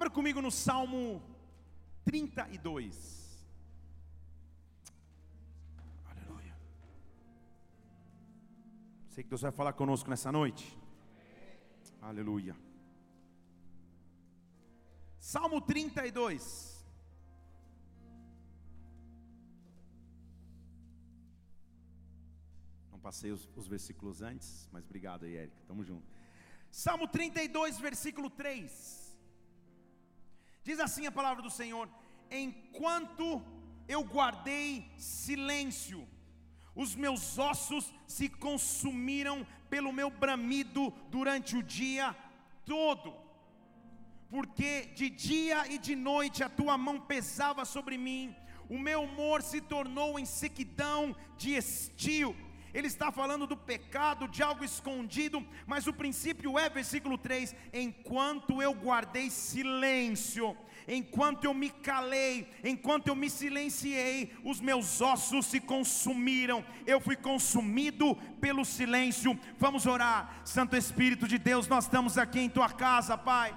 Abra comigo no Salmo 32. Aleluia. Sei que Deus vai falar conosco nessa noite. Aleluia. Salmo 32. Não passei os, os versículos antes, mas obrigado aí, Érica. Tamo junto. Salmo 32, versículo 3. Diz assim a palavra do Senhor: Enquanto eu guardei silêncio, os meus ossos se consumiram pelo meu bramido durante o dia todo, porque de dia e de noite a tua mão pesava sobre mim, o meu humor se tornou em sequidão de estio ele está falando do pecado, de algo escondido, mas o princípio é, versículo 3: enquanto eu guardei silêncio, enquanto eu me calei, enquanto eu me silenciei, os meus ossos se consumiram, eu fui consumido pelo silêncio. Vamos orar, Santo Espírito de Deus, nós estamos aqui em tua casa, Pai.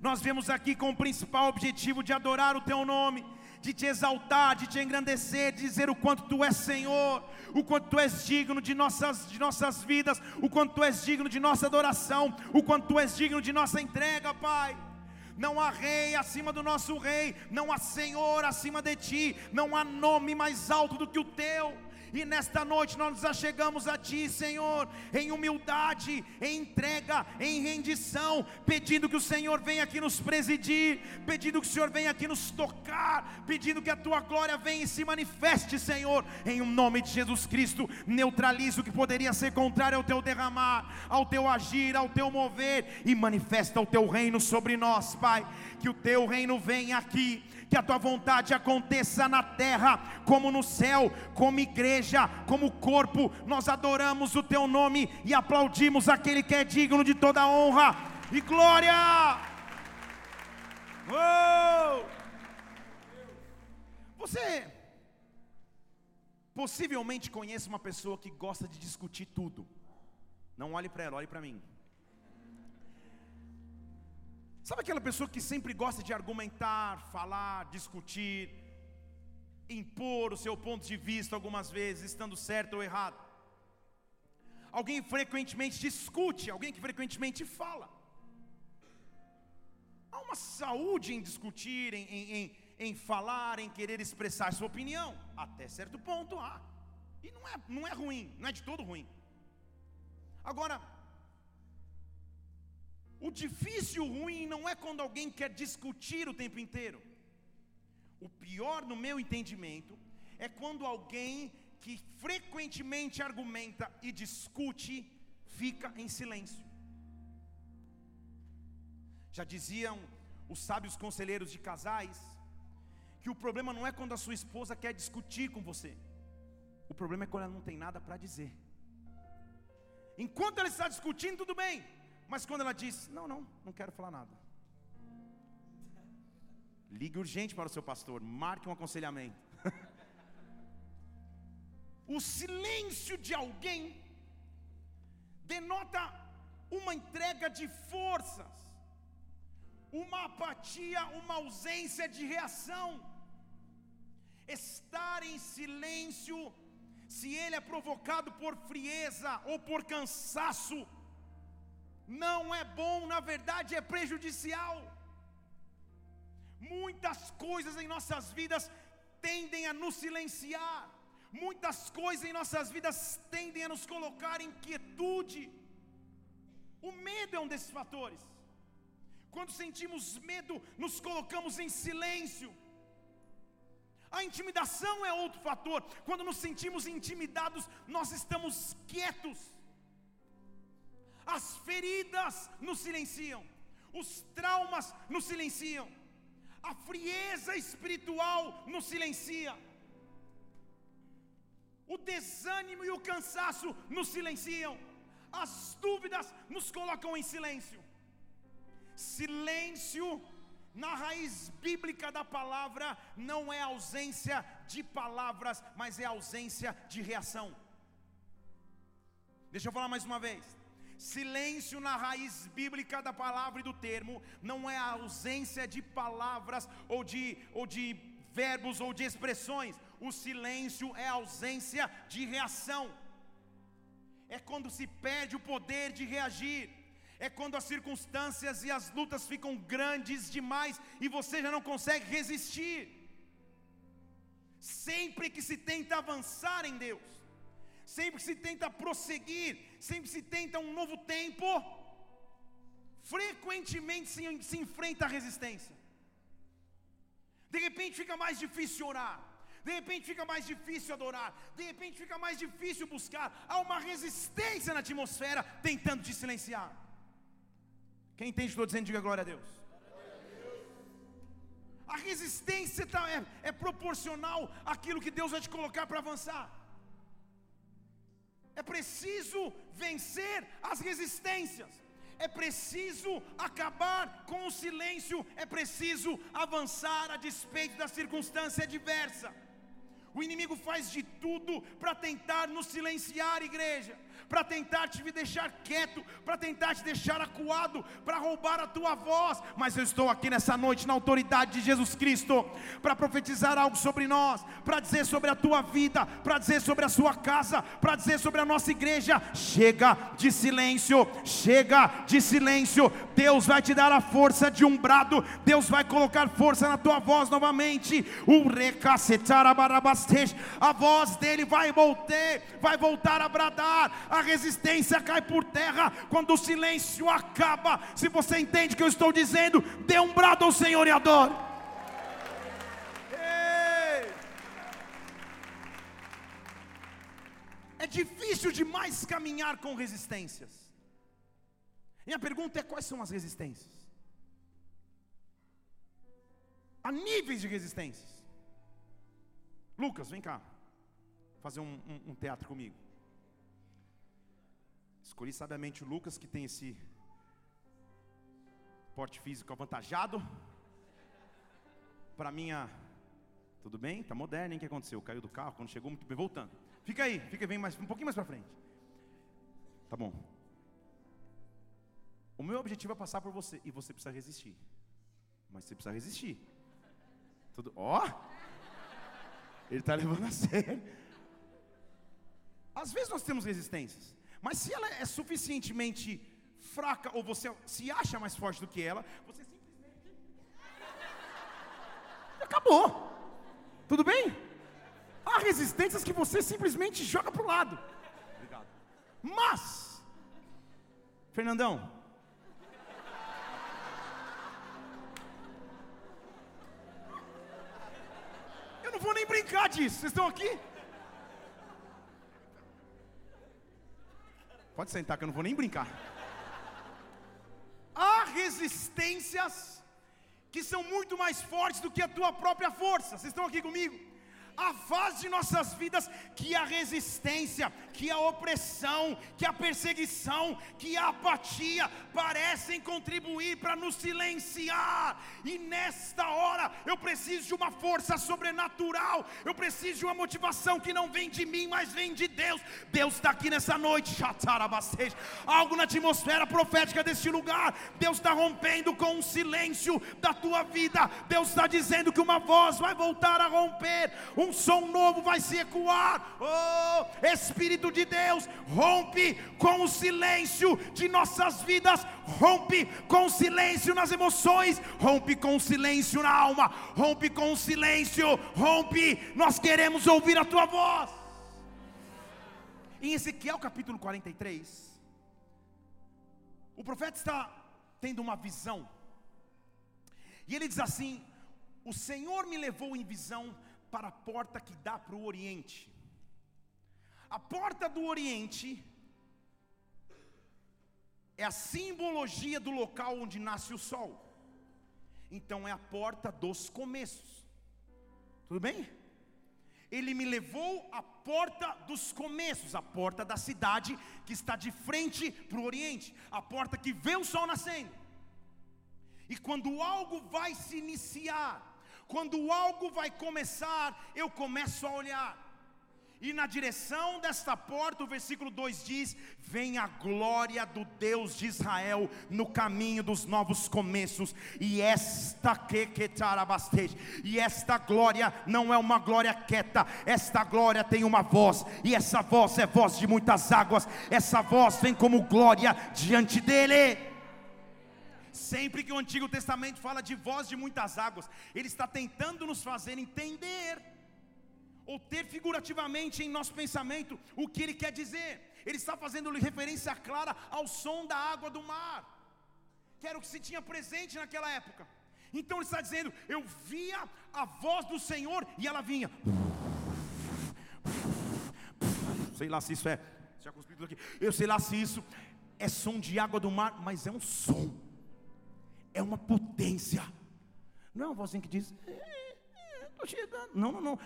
Nós viemos aqui com o principal objetivo de adorar o teu nome de te exaltar, de te engrandecer, de dizer o quanto tu és Senhor, o quanto tu és digno de nossas, de nossas vidas, o quanto tu és digno de nossa adoração, o quanto tu és digno de nossa entrega, Pai. Não há rei acima do nosso rei, não há Senhor acima de ti, não há nome mais alto do que o teu. E nesta noite nós nos achegamos a Ti, Senhor, em humildade, em entrega, em rendição, pedindo que o Senhor venha aqui nos presidir, pedindo que o Senhor venha aqui nos tocar, pedindo que a Tua glória venha e se manifeste, Senhor, em um nome de Jesus Cristo. Neutraliza o que poderia ser contrário ao Teu derramar, ao Teu agir, ao Teu mover e manifesta o Teu reino sobre nós, Pai. Que o Teu reino venha aqui que a tua vontade aconteça na terra, como no céu, como igreja, como corpo. Nós adoramos o teu nome e aplaudimos aquele que é digno de toda honra e glória. Oh! Você possivelmente conhece uma pessoa que gosta de discutir tudo. Não olhe para ela, olhe para mim. Sabe aquela pessoa que sempre gosta de argumentar, falar, discutir, impor o seu ponto de vista algumas vezes, estando certo ou errado? Alguém frequentemente discute, alguém que frequentemente fala. Há uma saúde em discutir, em, em, em, em falar, em querer expressar sua opinião. Até certo ponto há. E não é, não é ruim, não é de todo ruim. Agora, o difícil e o ruim não é quando alguém quer discutir o tempo inteiro. O pior, no meu entendimento, é quando alguém que frequentemente argumenta e discute fica em silêncio. Já diziam os sábios conselheiros de casais que o problema não é quando a sua esposa quer discutir com você, o problema é quando ela não tem nada para dizer. Enquanto ela está discutindo, tudo bem. Mas quando ela diz: Não, não, não quero falar nada. Ligue urgente para o seu pastor, marque um aconselhamento. o silêncio de alguém denota uma entrega de forças, uma apatia, uma ausência de reação. Estar em silêncio, se ele é provocado por frieza ou por cansaço, não é bom, na verdade é prejudicial. Muitas coisas em nossas vidas tendem a nos silenciar, muitas coisas em nossas vidas tendem a nos colocar em quietude. O medo é um desses fatores. Quando sentimos medo, nos colocamos em silêncio. A intimidação é outro fator. Quando nos sentimos intimidados, nós estamos quietos. As feridas nos silenciam, os traumas nos silenciam, a frieza espiritual nos silencia, o desânimo e o cansaço nos silenciam, as dúvidas nos colocam em silêncio. Silêncio, na raiz bíblica da palavra, não é ausência de palavras, mas é ausência de reação. Deixa eu falar mais uma vez. Silêncio na raiz bíblica da palavra e do termo não é a ausência de palavras ou de, ou de verbos ou de expressões. O silêncio é ausência de reação. É quando se perde o poder de reagir. É quando as circunstâncias e as lutas ficam grandes demais e você já não consegue resistir. Sempre que se tenta avançar em Deus, sempre que se tenta prosseguir, sempre se tenta um novo tempo, frequentemente se, se enfrenta a resistência. De repente fica mais difícil orar, de repente fica mais difícil adorar, de repente fica mais difícil buscar. Há uma resistência na atmosfera tentando te silenciar. Quem entende, estou dizendo, diga glória a Deus. A resistência tá, é, é proporcional àquilo que Deus vai te colocar para avançar. É preciso vencer as resistências. É preciso acabar com o silêncio. É preciso avançar a despeito da circunstância adversa. O inimigo faz de tudo para tentar nos silenciar, igreja para tentar te deixar quieto, para tentar te deixar acuado, para roubar a tua voz. Mas eu estou aqui nessa noite, na autoridade de Jesus Cristo, para profetizar algo sobre nós, para dizer sobre a tua vida, para dizer sobre a sua casa, para dizer sobre a nossa igreja. Chega de silêncio, chega de silêncio. Deus vai te dar a força de um brado, Deus vai colocar força na tua voz novamente. O a voz dele vai voltar, vai voltar a bradar a resistência cai por terra quando o silêncio acaba. Se você entende o que eu estou dizendo, dê um brado ao Senhor e adore. É difícil demais caminhar com resistências. Minha pergunta é: quais são as resistências? Há níveis de resistências. Lucas, vem cá, fazer um, um, um teatro comigo. Escolhi sabiamente o Lucas, que tem esse porte físico avantajado. Para minha. Tudo bem? Tá moderno, hein? O que aconteceu? Caiu do carro quando chegou muito bem. Voltando. Fica aí, fica bem mais, um pouquinho mais para frente. Tá bom. O meu objetivo é passar por você e você precisa resistir. Mas você precisa resistir. Tudo. Ó! Ele está levando a sério. Às vezes nós temos resistências. Mas se ela é suficientemente fraca, ou você se acha mais forte do que ela, você simplesmente. Acabou. Tudo bem? Há resistências que você simplesmente joga para o lado. Obrigado. Mas, Fernandão, eu não vou nem brincar disso. Vocês estão aqui? Pode sentar que eu não vou nem brincar. Há resistências que são muito mais fortes do que a tua própria força. Vocês estão aqui comigo? A fase de nossas vidas que a resistência, que a opressão, que a perseguição, que a apatia parecem contribuir para nos silenciar. E nesta hora eu preciso de uma força sobrenatural, eu preciso de uma motivação que não vem de mim, mas vem de Deus. Deus está aqui nessa noite, algo na atmosfera profética deste lugar. Deus está rompendo com o silêncio da tua vida. Deus está dizendo que uma voz vai voltar a romper. Um um som novo vai se ecoar. Oh, Espírito de Deus, rompe com o silêncio de nossas vidas, rompe com o silêncio nas emoções, rompe com o silêncio na alma, rompe com o silêncio, rompe. Nós queremos ouvir a tua voz. Em Ezequiel capítulo 43, o profeta está tendo uma visão, e ele diz assim: O Senhor me levou em visão para a porta que dá para o Oriente. A porta do Oriente é a simbologia do local onde nasce o sol. Então é a porta dos começos. Tudo bem? Ele me levou à porta dos começos, a porta da cidade que está de frente para o Oriente, a porta que vê o sol nascendo. E quando algo vai se iniciar, quando algo vai começar, eu começo a olhar. E na direção desta porta, o versículo 2 diz: Vem a glória do Deus de Israel no caminho dos novos começos, e esta que e esta glória não é uma glória quieta, esta glória tem uma voz, e essa voz é voz de muitas águas, essa voz vem como glória diante dele. Sempre que o Antigo Testamento fala de voz de muitas águas, ele está tentando nos fazer entender ou ter figurativamente em nosso pensamento o que ele quer dizer. Ele está fazendo referência clara ao som da água do mar, que era o que se tinha presente naquela época. Então ele está dizendo: Eu via a voz do Senhor e ela vinha. Sei lá se isso é. Já aqui. Eu sei lá se isso é som de água do mar, mas é um som. É uma potência. Não é uma vozinha que diz. Estou chegando. Não, não, não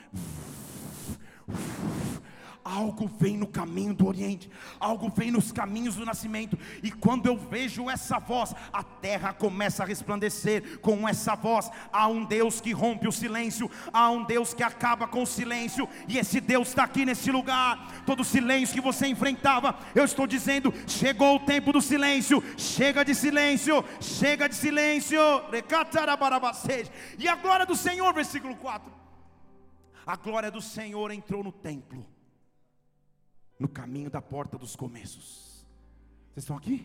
algo vem no caminho do Oriente, algo vem nos caminhos do nascimento, e quando eu vejo essa voz, a terra começa a resplandecer com essa voz. Há um Deus que rompe o silêncio, há um Deus que acaba com o silêncio, e esse Deus está aqui nesse lugar. Todo silêncio que você enfrentava, eu estou dizendo: chegou o tempo do silêncio, chega de silêncio, chega de silêncio. E a glória do Senhor, versículo 4. A glória do Senhor entrou no templo no caminho da porta dos começos. Vocês estão aqui?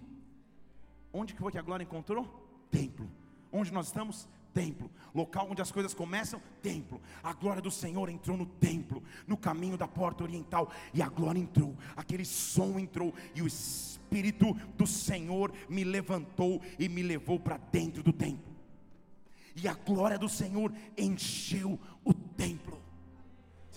Onde que foi que a glória encontrou? Templo. Onde nós estamos? Templo. Local onde as coisas começam? Templo. A glória do Senhor entrou no templo, no caminho da porta oriental, e a glória entrou, aquele som entrou, e o Espírito do Senhor me levantou e me levou para dentro do templo. E a glória do Senhor encheu o templo.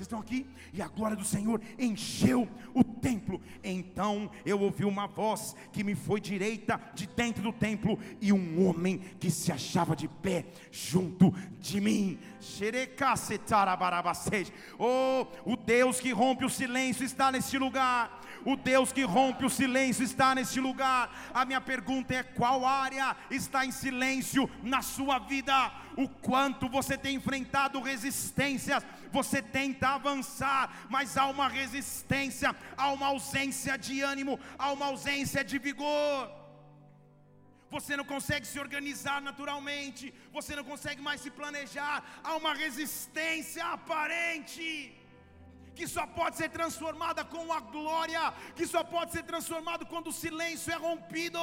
Vocês estão aqui? E a glória do Senhor encheu o templo. Então eu ouvi uma voz que me foi direita de dentro do templo e um homem que se achava de pé junto de mim. Oh, o Deus que rompe o silêncio está neste lugar. O Deus que rompe o silêncio está neste lugar. A minha pergunta é: qual área está em silêncio na sua vida? O quanto você tem enfrentado resistências, você tenta avançar, mas há uma resistência, há uma ausência de ânimo, há uma ausência de vigor você não consegue se organizar naturalmente, você não consegue mais se planejar, há uma resistência aparente que só pode ser transformada com a glória, que só pode ser transformado quando o silêncio é rompido.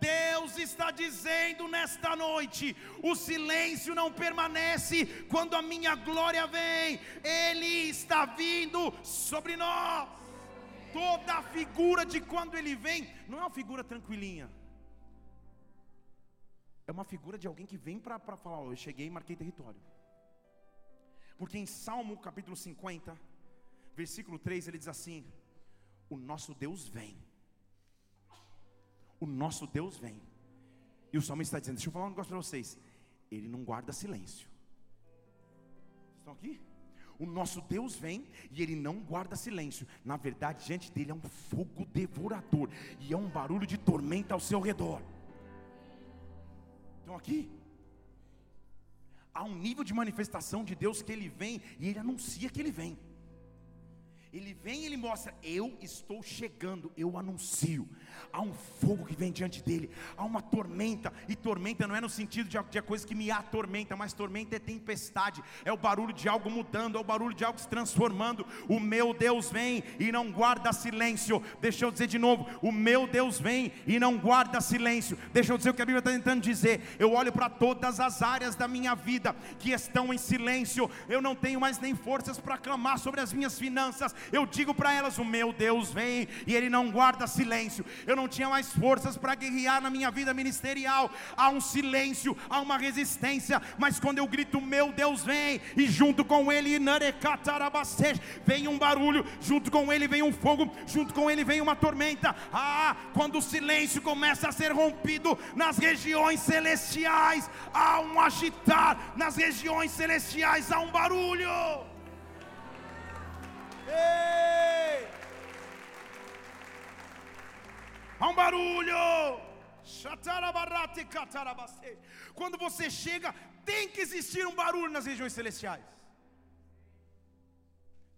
Deus está dizendo nesta noite: o silêncio não permanece quando a minha glória vem, Ele está vindo sobre nós. Toda a figura de quando Ele vem, não é uma figura tranquilinha. É uma figura de alguém que vem para falar: oh, Eu cheguei e marquei território. Porque em Salmo capítulo 50, versículo 3, ele diz assim: O nosso Deus vem. O nosso Deus vem. E o salmista está dizendo: Deixa eu falar um negócio para vocês. Ele não guarda silêncio. Estão aqui? O nosso Deus vem e ele não guarda silêncio. Na verdade, diante dele é um fogo devorador e é um barulho de tormenta ao seu redor. Estão aqui? Há um nível de manifestação de Deus que ele vem e ele anuncia que ele vem. Ele vem e ele mostra: Eu estou chegando, eu anuncio. Há um fogo que vem diante dele, há uma tormenta, e tormenta não é no sentido de, de coisa que me atormenta, mas tormenta é tempestade, é o barulho de algo mudando, é o barulho de algo se transformando. O meu Deus vem e não guarda silêncio. Deixa eu dizer de novo: O meu Deus vem e não guarda silêncio. Deixa eu dizer o que a Bíblia está tentando dizer. Eu olho para todas as áreas da minha vida que estão em silêncio, eu não tenho mais nem forças para clamar sobre as minhas finanças eu digo para elas: o meu Deus vem e Ele não guarda silêncio. Eu não tinha mais forças para guerrear na minha vida ministerial. Há um silêncio, há uma resistência, mas quando eu grito: meu Deus vem, e junto com Ele, vem um barulho, junto com Ele vem um fogo, junto com Ele vem uma tormenta. Ah, quando o silêncio começa a ser rompido nas regiões celestiais, há um agitar nas regiões celestiais, há um barulho. Ei! Há um barulho. Quando você chega, tem que existir um barulho nas regiões celestiais.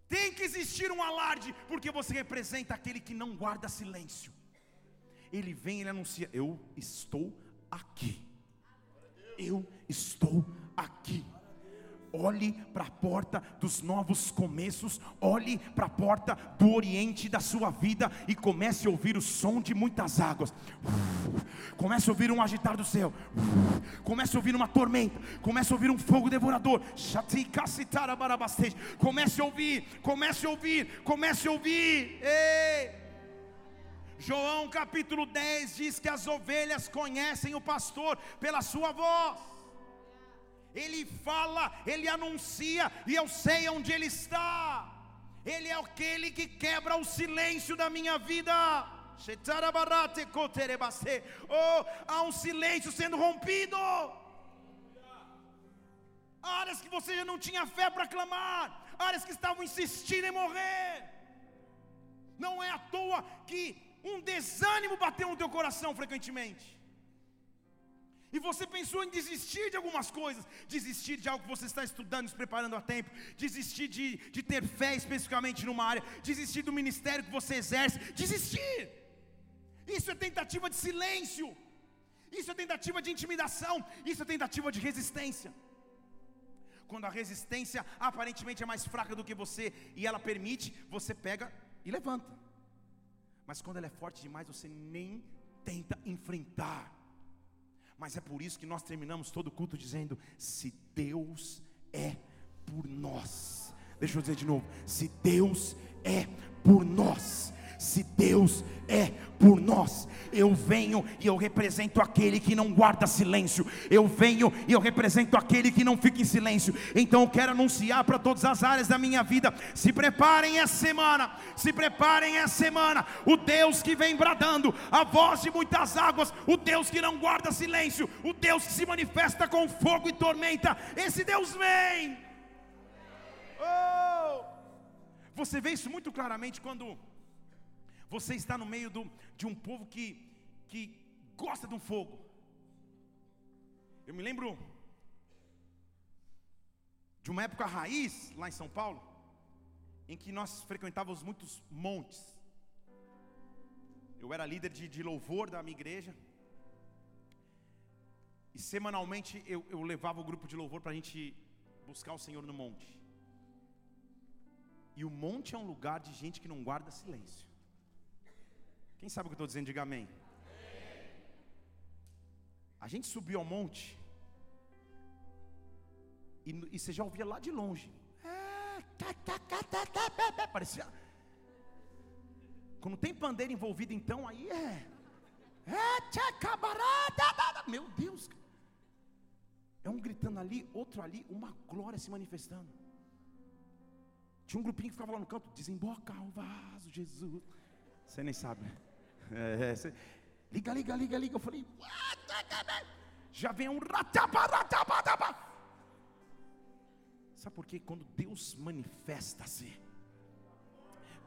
Tem que existir um alarde, porque você representa aquele que não guarda silêncio. Ele vem, ele anuncia: Eu estou aqui. Eu estou aqui. Olhe para a porta dos novos começos, olhe para a porta do oriente da sua vida e comece a ouvir o som de muitas águas. Comece a ouvir um agitar do céu. Comece a ouvir uma tormenta. Comece a ouvir um fogo devorador. Comece a ouvir, comece a ouvir, comece a ouvir. Ei! João capítulo 10 diz que as ovelhas conhecem o pastor pela sua voz. Ele fala, ele anuncia, e eu sei onde ele está. Ele é aquele que quebra o silêncio da minha vida. Oh, há um silêncio sendo rompido. Áreas que você já não tinha fé para clamar, áreas que estavam insistindo em morrer. Não é à toa que um desânimo bateu no teu coração frequentemente. E você pensou em desistir de algumas coisas, desistir de algo que você está estudando, se preparando a tempo, desistir de, de ter fé especificamente numa área, desistir do ministério que você exerce, desistir. Isso é tentativa de silêncio, isso é tentativa de intimidação, isso é tentativa de resistência. Quando a resistência aparentemente é mais fraca do que você e ela permite, você pega e levanta. Mas quando ela é forte demais, você nem tenta enfrentar. Mas é por isso que nós terminamos todo o culto dizendo: se Deus é por nós. Deixa eu dizer de novo: se Deus é por nós, se Deus é por nós, eu venho e eu represento aquele que não guarda silêncio, eu venho e eu represento aquele que não fica em silêncio. Então eu quero anunciar para todas as áreas da minha vida: se preparem essa semana, se preparem essa semana. O Deus que vem bradando, a voz de muitas águas, o Deus que não guarda silêncio, o Deus que se manifesta com fogo e tormenta, esse Deus vem. Oh! Você vê isso muito claramente quando você está no meio do, de um povo que, que gosta de um fogo. Eu me lembro de uma época raiz lá em São Paulo, em que nós frequentávamos muitos montes. Eu era líder de, de louvor da minha igreja. E semanalmente eu, eu levava o grupo de louvor para a gente buscar o Senhor no monte. E o monte é um lugar de gente que não guarda silêncio. Quem sabe o que eu estou dizendo? Diga amém. A gente subiu ao monte. E, e você já ouvia lá de longe. Parecia. Quando tem pandeiro envolvido, então, aí é. Meu Deus. É um gritando ali, outro ali, uma glória se manifestando. Tinha um grupinho que ficava lá no canto, desemboca o vaso, Jesus. Você nem sabe? É, liga, liga, liga, liga. Eu falei, já vem um Sabe por quê? Quando Deus manifesta-se,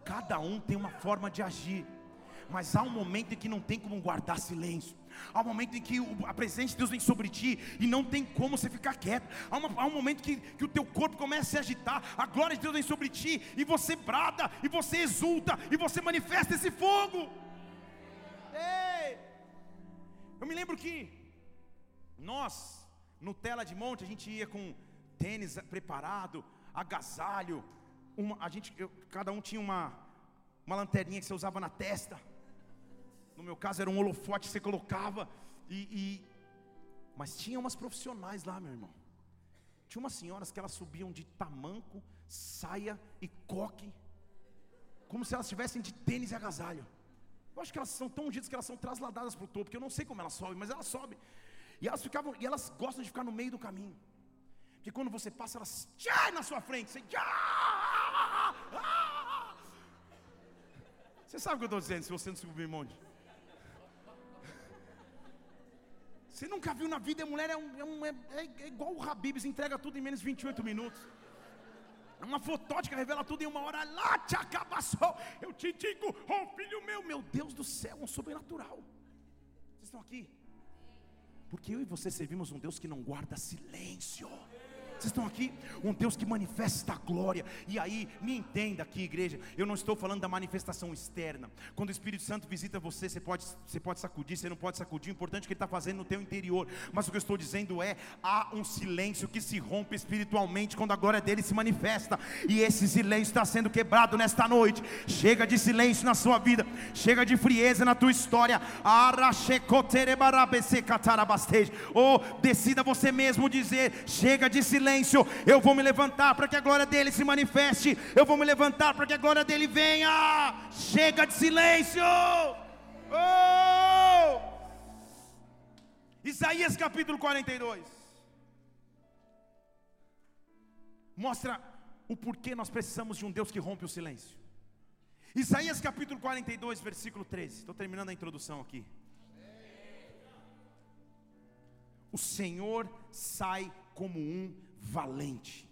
cada um tem uma forma de agir, mas há um momento em que não tem como guardar silêncio. Há um momento em que a presença de Deus vem sobre ti e não tem como você ficar quieto. Há, uma, há um momento que, que o teu corpo começa a se agitar, a glória de Deus vem sobre ti e você brada, e você exulta, e você manifesta esse fogo. Ei! Eu me lembro que nós, no Tela de Monte, a gente ia com tênis preparado, agasalho, uma, a gente, eu, cada um tinha uma, uma lanterninha que você usava na testa. No meu caso era um holofote que você colocava e, e mas tinha umas profissionais lá, meu irmão. Tinha umas senhoras que elas subiam de tamanco, saia e coque, como se elas estivessem de tênis e agasalho. Eu acho que elas são tão ungidas que elas são trasladadas para o topo, porque eu não sei como elas sobem, mas elas sobem. E elas ficavam, e elas gostam de ficar no meio do caminho. Porque quando você passa, elas tchai na sua frente, você tchai, Você sabe o que eu estou dizendo se você não subir um monte. Você nunca viu na vida, a mulher é, um, é, um, é, é igual o Habibs, entrega tudo em menos de 28 minutos. É uma fotótica revela tudo em uma hora. Lá te acabaçou. Eu te digo, oh filho meu, meu Deus do céu, um sobrenatural. Vocês estão aqui? Porque eu e você servimos um Deus que não guarda silêncio. Vocês estão aqui? Um Deus que manifesta a glória. E aí, me entenda aqui, igreja. Eu não estou falando da manifestação externa. Quando o Espírito Santo visita você, você pode, você pode sacudir, você não pode sacudir. O importante é que Ele está fazendo no teu interior. Mas o que eu estou dizendo é: há um silêncio que se rompe espiritualmente quando a glória dele se manifesta. E esse silêncio está sendo quebrado nesta noite. Chega de silêncio na sua vida. Chega de frieza na tua história. Oh, decida você mesmo dizer: chega de silêncio silêncio, eu vou me levantar para que a glória dele se manifeste, eu vou me levantar para que a glória dele venha. Chega de silêncio. Oh! Isaías capítulo 42 mostra o porquê nós precisamos de um Deus que rompe o silêncio. Isaías capítulo 42, versículo 13. Estou terminando a introdução aqui. O Senhor sai como um valente.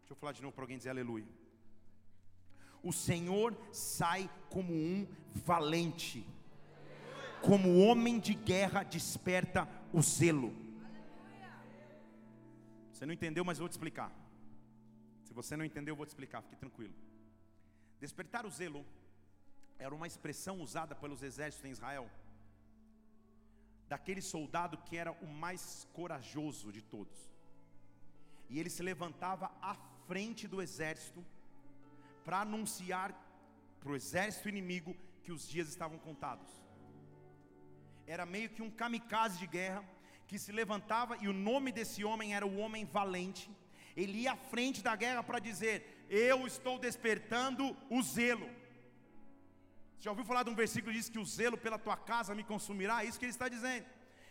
Deixa eu falar de novo para alguém dizer aleluia. O Senhor sai como um valente, como homem de guerra desperta o zelo. Você não entendeu, mas eu vou te explicar. Se você não entendeu, eu vou te explicar, fique tranquilo. Despertar o zelo era uma expressão usada pelos exércitos em Israel, daquele soldado que era o mais corajoso de todos e ele se levantava à frente do exército para anunciar para o exército inimigo que os dias estavam contados. Era meio que um kamikaze de guerra que se levantava e o nome desse homem era o homem valente. Ele ia à frente da guerra para dizer: Eu estou despertando o zelo. Você já ouviu falar de um versículo que diz que o zelo pela tua casa me consumirá? É isso que ele está dizendo.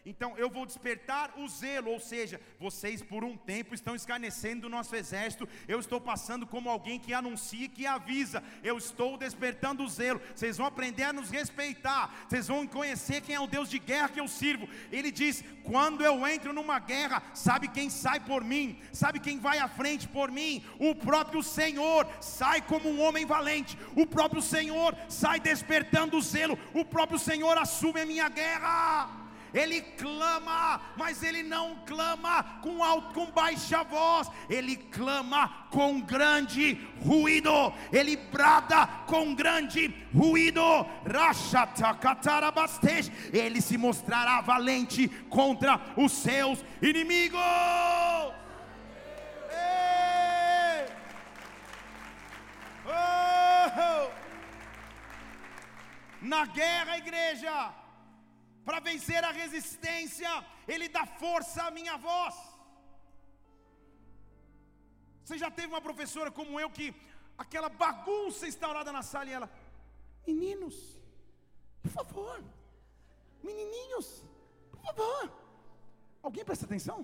Então eu vou despertar o zelo, ou seja, vocês por um tempo estão escarnecendo o nosso exército. Eu estou passando como alguém que anuncia, que avisa. Eu estou despertando o zelo. Vocês vão aprender a nos respeitar. Vocês vão conhecer quem é o Deus de guerra que eu sirvo. Ele diz: quando eu entro numa guerra, sabe quem sai por mim? Sabe quem vai à frente por mim? O próprio Senhor sai como um homem valente. O próprio Senhor sai despertando o zelo. O próprio Senhor assume a minha guerra ele clama, mas ele não clama com, alto, com baixa voz, ele clama com grande ruído, ele brada com grande ruído, ele se mostrará valente contra os seus inimigos. Oh! Na guerra, igreja, para vencer a resistência, Ele dá força à minha voz. Você já teve uma professora como eu que aquela bagunça instaurada na sala e ela, meninos, por favor, menininhos, por favor, alguém presta atenção?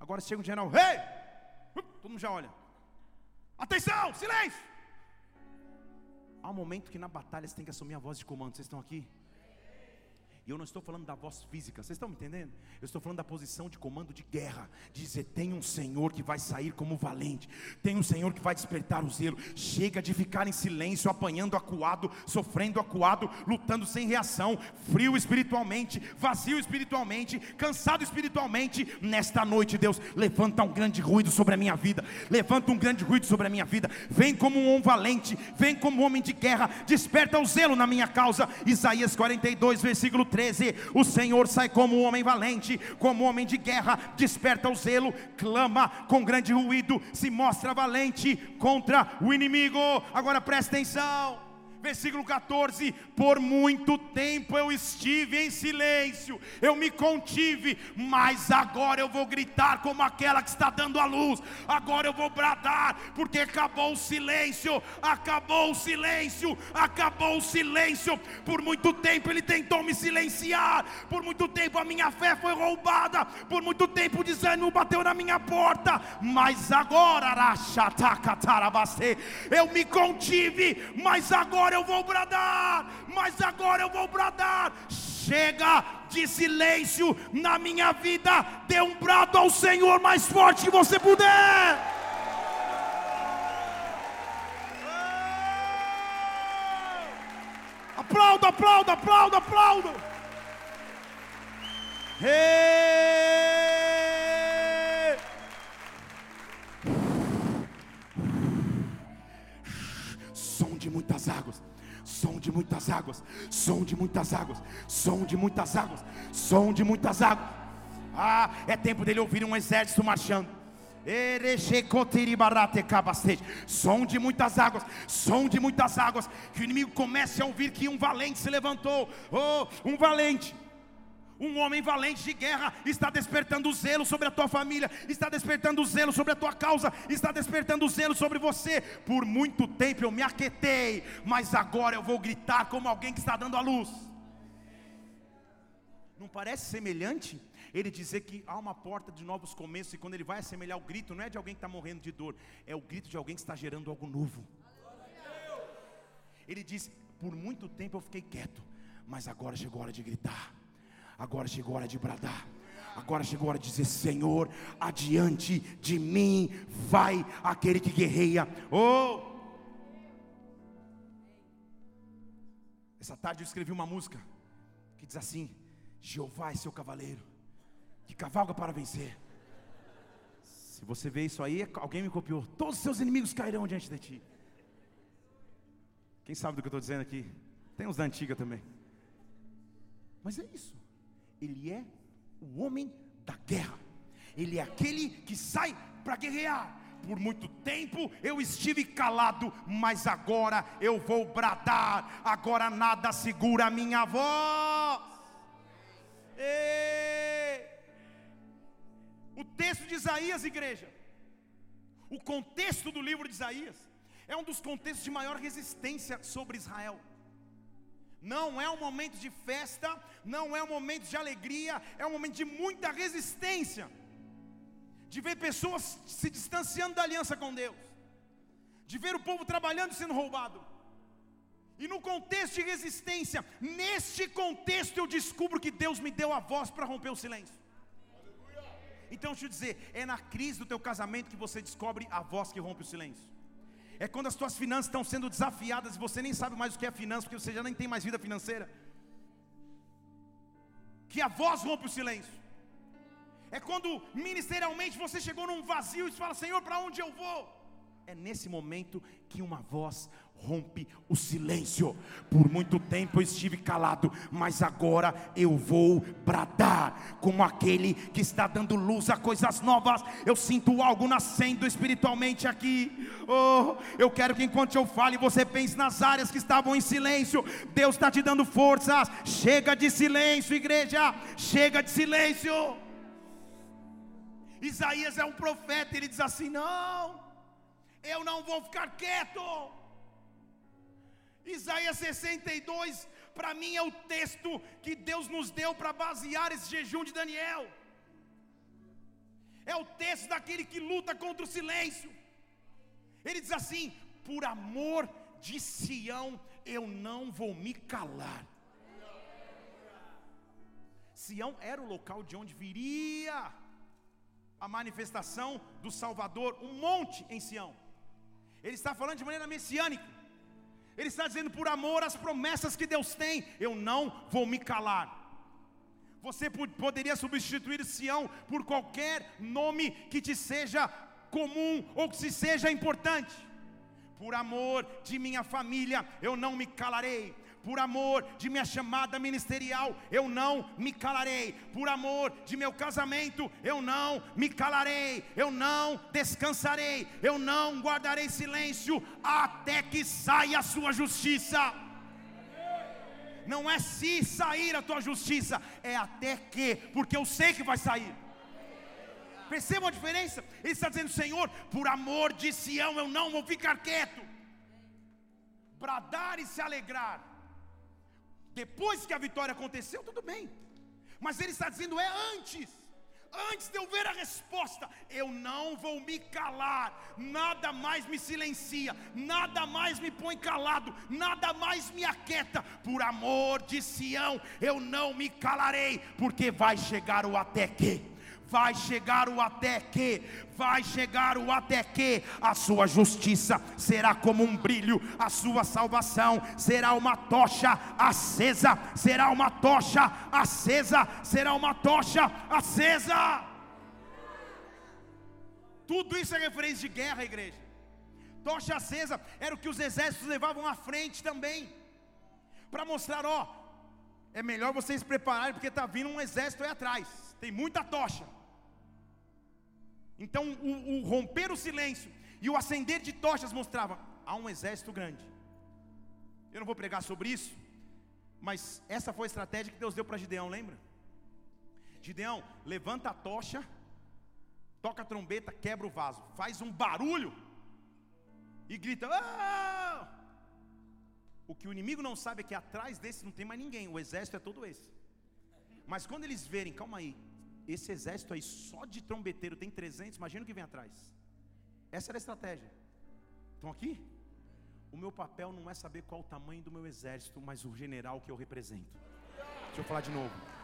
Agora chega um general, hey! todo mundo já olha, atenção, silêncio. Há um momento que na batalha você tem que assumir a voz de comando. Vocês estão aqui? E eu não estou falando da voz física, vocês estão me entendendo? Eu estou falando da posição de comando de guerra. Dizer: tem um Senhor que vai sair como valente, tem um Senhor que vai despertar o zelo. Chega de ficar em silêncio, apanhando acuado, sofrendo acuado, lutando sem reação, frio espiritualmente, vazio espiritualmente, cansado espiritualmente. Nesta noite, Deus, levanta um grande ruído sobre a minha vida, levanta um grande ruído sobre a minha vida. Vem como um homem valente, vem como um homem de guerra, desperta o zelo na minha causa. Isaías 42, versículo 3. 13: O Senhor sai como um homem valente, como um homem de guerra, desperta o zelo, clama com grande ruído, se mostra valente contra o inimigo. Agora presta atenção versículo 14: Por muito tempo eu estive em silêncio, eu me contive, mas agora eu vou gritar como aquela que está dando a luz, agora eu vou bradar, porque acabou o silêncio, acabou o silêncio, acabou o silêncio. Por muito tempo ele tentou me silenciar, por muito tempo a minha fé foi roubada, por muito tempo o desânimo bateu na minha porta, mas agora, eu me contive, mas agora agora eu vou bradar, mas agora eu vou bradar. Chega de silêncio na minha vida, dê um brado ao Senhor mais forte que você puder. Aplauda, aplauda, aplauda, aplauda. Hey! Muitas águas, som de muitas águas, som de muitas águas, som de muitas águas. Ah, é tempo dele ouvir um exército marchando. Som de muitas águas, som de muitas águas. Que o inimigo comece a ouvir que um valente se levantou. Oh, um valente. Um homem valente de guerra está despertando zelo sobre a tua família, está despertando zelo sobre a tua causa, está despertando zelo sobre você. Por muito tempo eu me aquetei, mas agora eu vou gritar como alguém que está dando a luz. Não parece semelhante? Ele dizer que há uma porta de novos começos, e quando ele vai assemelhar o grito, não é de alguém que está morrendo de dor, é o grito de alguém que está gerando algo novo. Ele diz: Por muito tempo eu fiquei quieto, mas agora chegou a hora de gritar. Agora chegou a hora de bradar. Agora chegou a hora de dizer: Senhor, adiante de mim vai aquele que guerreia. Oh! Essa tarde eu escrevi uma música que diz assim: Jeová é seu cavaleiro, que cavalga para vencer. Se você vê isso aí, alguém me copiou. Todos os seus inimigos cairão diante de ti. Quem sabe do que eu estou dizendo aqui? Tem uns da antiga também. Mas é isso ele é o homem da guerra. Ele é aquele que sai para guerrear. Por muito tempo eu estive calado, mas agora eu vou bradar. Agora nada segura a minha voz. E... O texto de Isaías, igreja, o contexto do livro de Isaías, é um dos contextos de maior resistência sobre Israel. Não é um momento de festa, não é um momento de alegria, é um momento de muita resistência. De ver pessoas se distanciando da aliança com Deus, de ver o povo trabalhando e sendo roubado. E no contexto de resistência, neste contexto eu descubro que Deus me deu a voz para romper o silêncio. Então deixa eu dizer, é na crise do teu casamento que você descobre a voz que rompe o silêncio. É quando as tuas finanças estão sendo desafiadas e você nem sabe mais o que é finança, porque você já nem tem mais vida financeira. Que a voz rompe o silêncio. É quando ministerialmente você chegou num vazio e fala: Senhor, para onde eu vou? É nesse momento que uma voz rompe o silêncio. Por muito tempo eu estive calado, mas agora eu vou bradar como aquele que está dando luz a coisas novas. Eu sinto algo nascendo espiritualmente aqui. Oh, eu quero que enquanto eu fale, você pense nas áreas que estavam em silêncio. Deus está te dando forças. Chega de silêncio, igreja. Chega de silêncio. Isaías é um profeta, ele diz assim: Não, eu não vou ficar quieto. Isaías 62, para mim é o texto que Deus nos deu para basear esse jejum de Daniel. É o texto daquele que luta contra o silêncio. Ele diz assim: por amor de Sião, eu não vou me calar. Sião era o local de onde viria a manifestação do Salvador, um monte em Sião. Ele está falando de maneira messiânica. Ele está dizendo: por amor às promessas que Deus tem, eu não vou me calar. Você poderia substituir Sião por qualquer nome que te seja comum ou que se seja importante. Por amor de minha família, eu não me calarei por amor de minha chamada ministerial, eu não me calarei, por amor de meu casamento, eu não me calarei, eu não descansarei, eu não guardarei silêncio até que saia a sua justiça. Não é se sair a tua justiça, é até que, porque eu sei que vai sair. Percebam a diferença? Ele está dizendo, Senhor, por amor de Sião, eu não vou ficar quieto. Bradar e se alegrar depois que a vitória aconteceu, tudo bem. Mas ele está dizendo: é antes. Antes de eu ver a resposta, eu não vou me calar, nada mais me silencia, nada mais me põe calado, nada mais me aquieta, por amor de Sião, eu não me calarei, porque vai chegar o até que vai chegar o até que, vai chegar o até que a sua justiça será como um brilho, a sua salvação será uma tocha acesa, será uma tocha acesa, será uma tocha acesa. Tudo isso é referência de guerra, igreja. Tocha acesa era o que os exércitos levavam à frente também. para mostrar, ó, é melhor vocês prepararem porque está vindo um exército aí atrás. Tem muita tocha. Então o, o romper o silêncio e o acender de tochas mostrava há um exército grande. Eu não vou pregar sobre isso, mas essa foi a estratégia que Deus deu para Gideão, lembra? Gideão, levanta a tocha, toca a trombeta, quebra o vaso, faz um barulho e grita: ah! O que o inimigo não sabe é que atrás desse não tem mais ninguém, o exército é todo esse. Mas quando eles verem, calma aí, esse exército aí só de trombeteiro tem 300, imagina o que vem atrás. Essa era a estratégia. Estão aqui? O meu papel não é saber qual o tamanho do meu exército, mas o general que eu represento. Deixa eu falar de novo.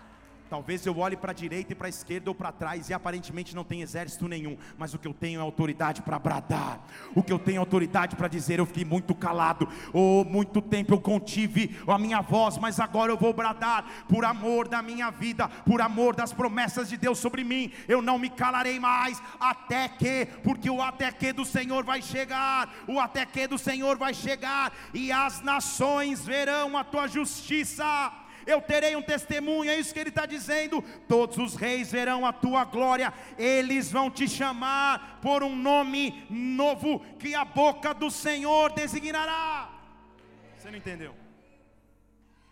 Talvez eu olhe para a direita e para a esquerda ou para trás e aparentemente não tem exército nenhum, mas o que eu tenho é autoridade para bradar. O que eu tenho é autoridade para dizer, eu fiquei muito calado. Oh, muito tempo eu contive a minha voz, mas agora eu vou bradar por amor da minha vida, por amor das promessas de Deus sobre mim. Eu não me calarei mais até que, porque o até que do Senhor vai chegar. O até que do Senhor vai chegar e as nações verão a tua justiça eu terei um testemunho, é isso que ele está dizendo. Todos os reis verão a tua glória, eles vão te chamar por um nome novo que a boca do Senhor designará. Você não entendeu?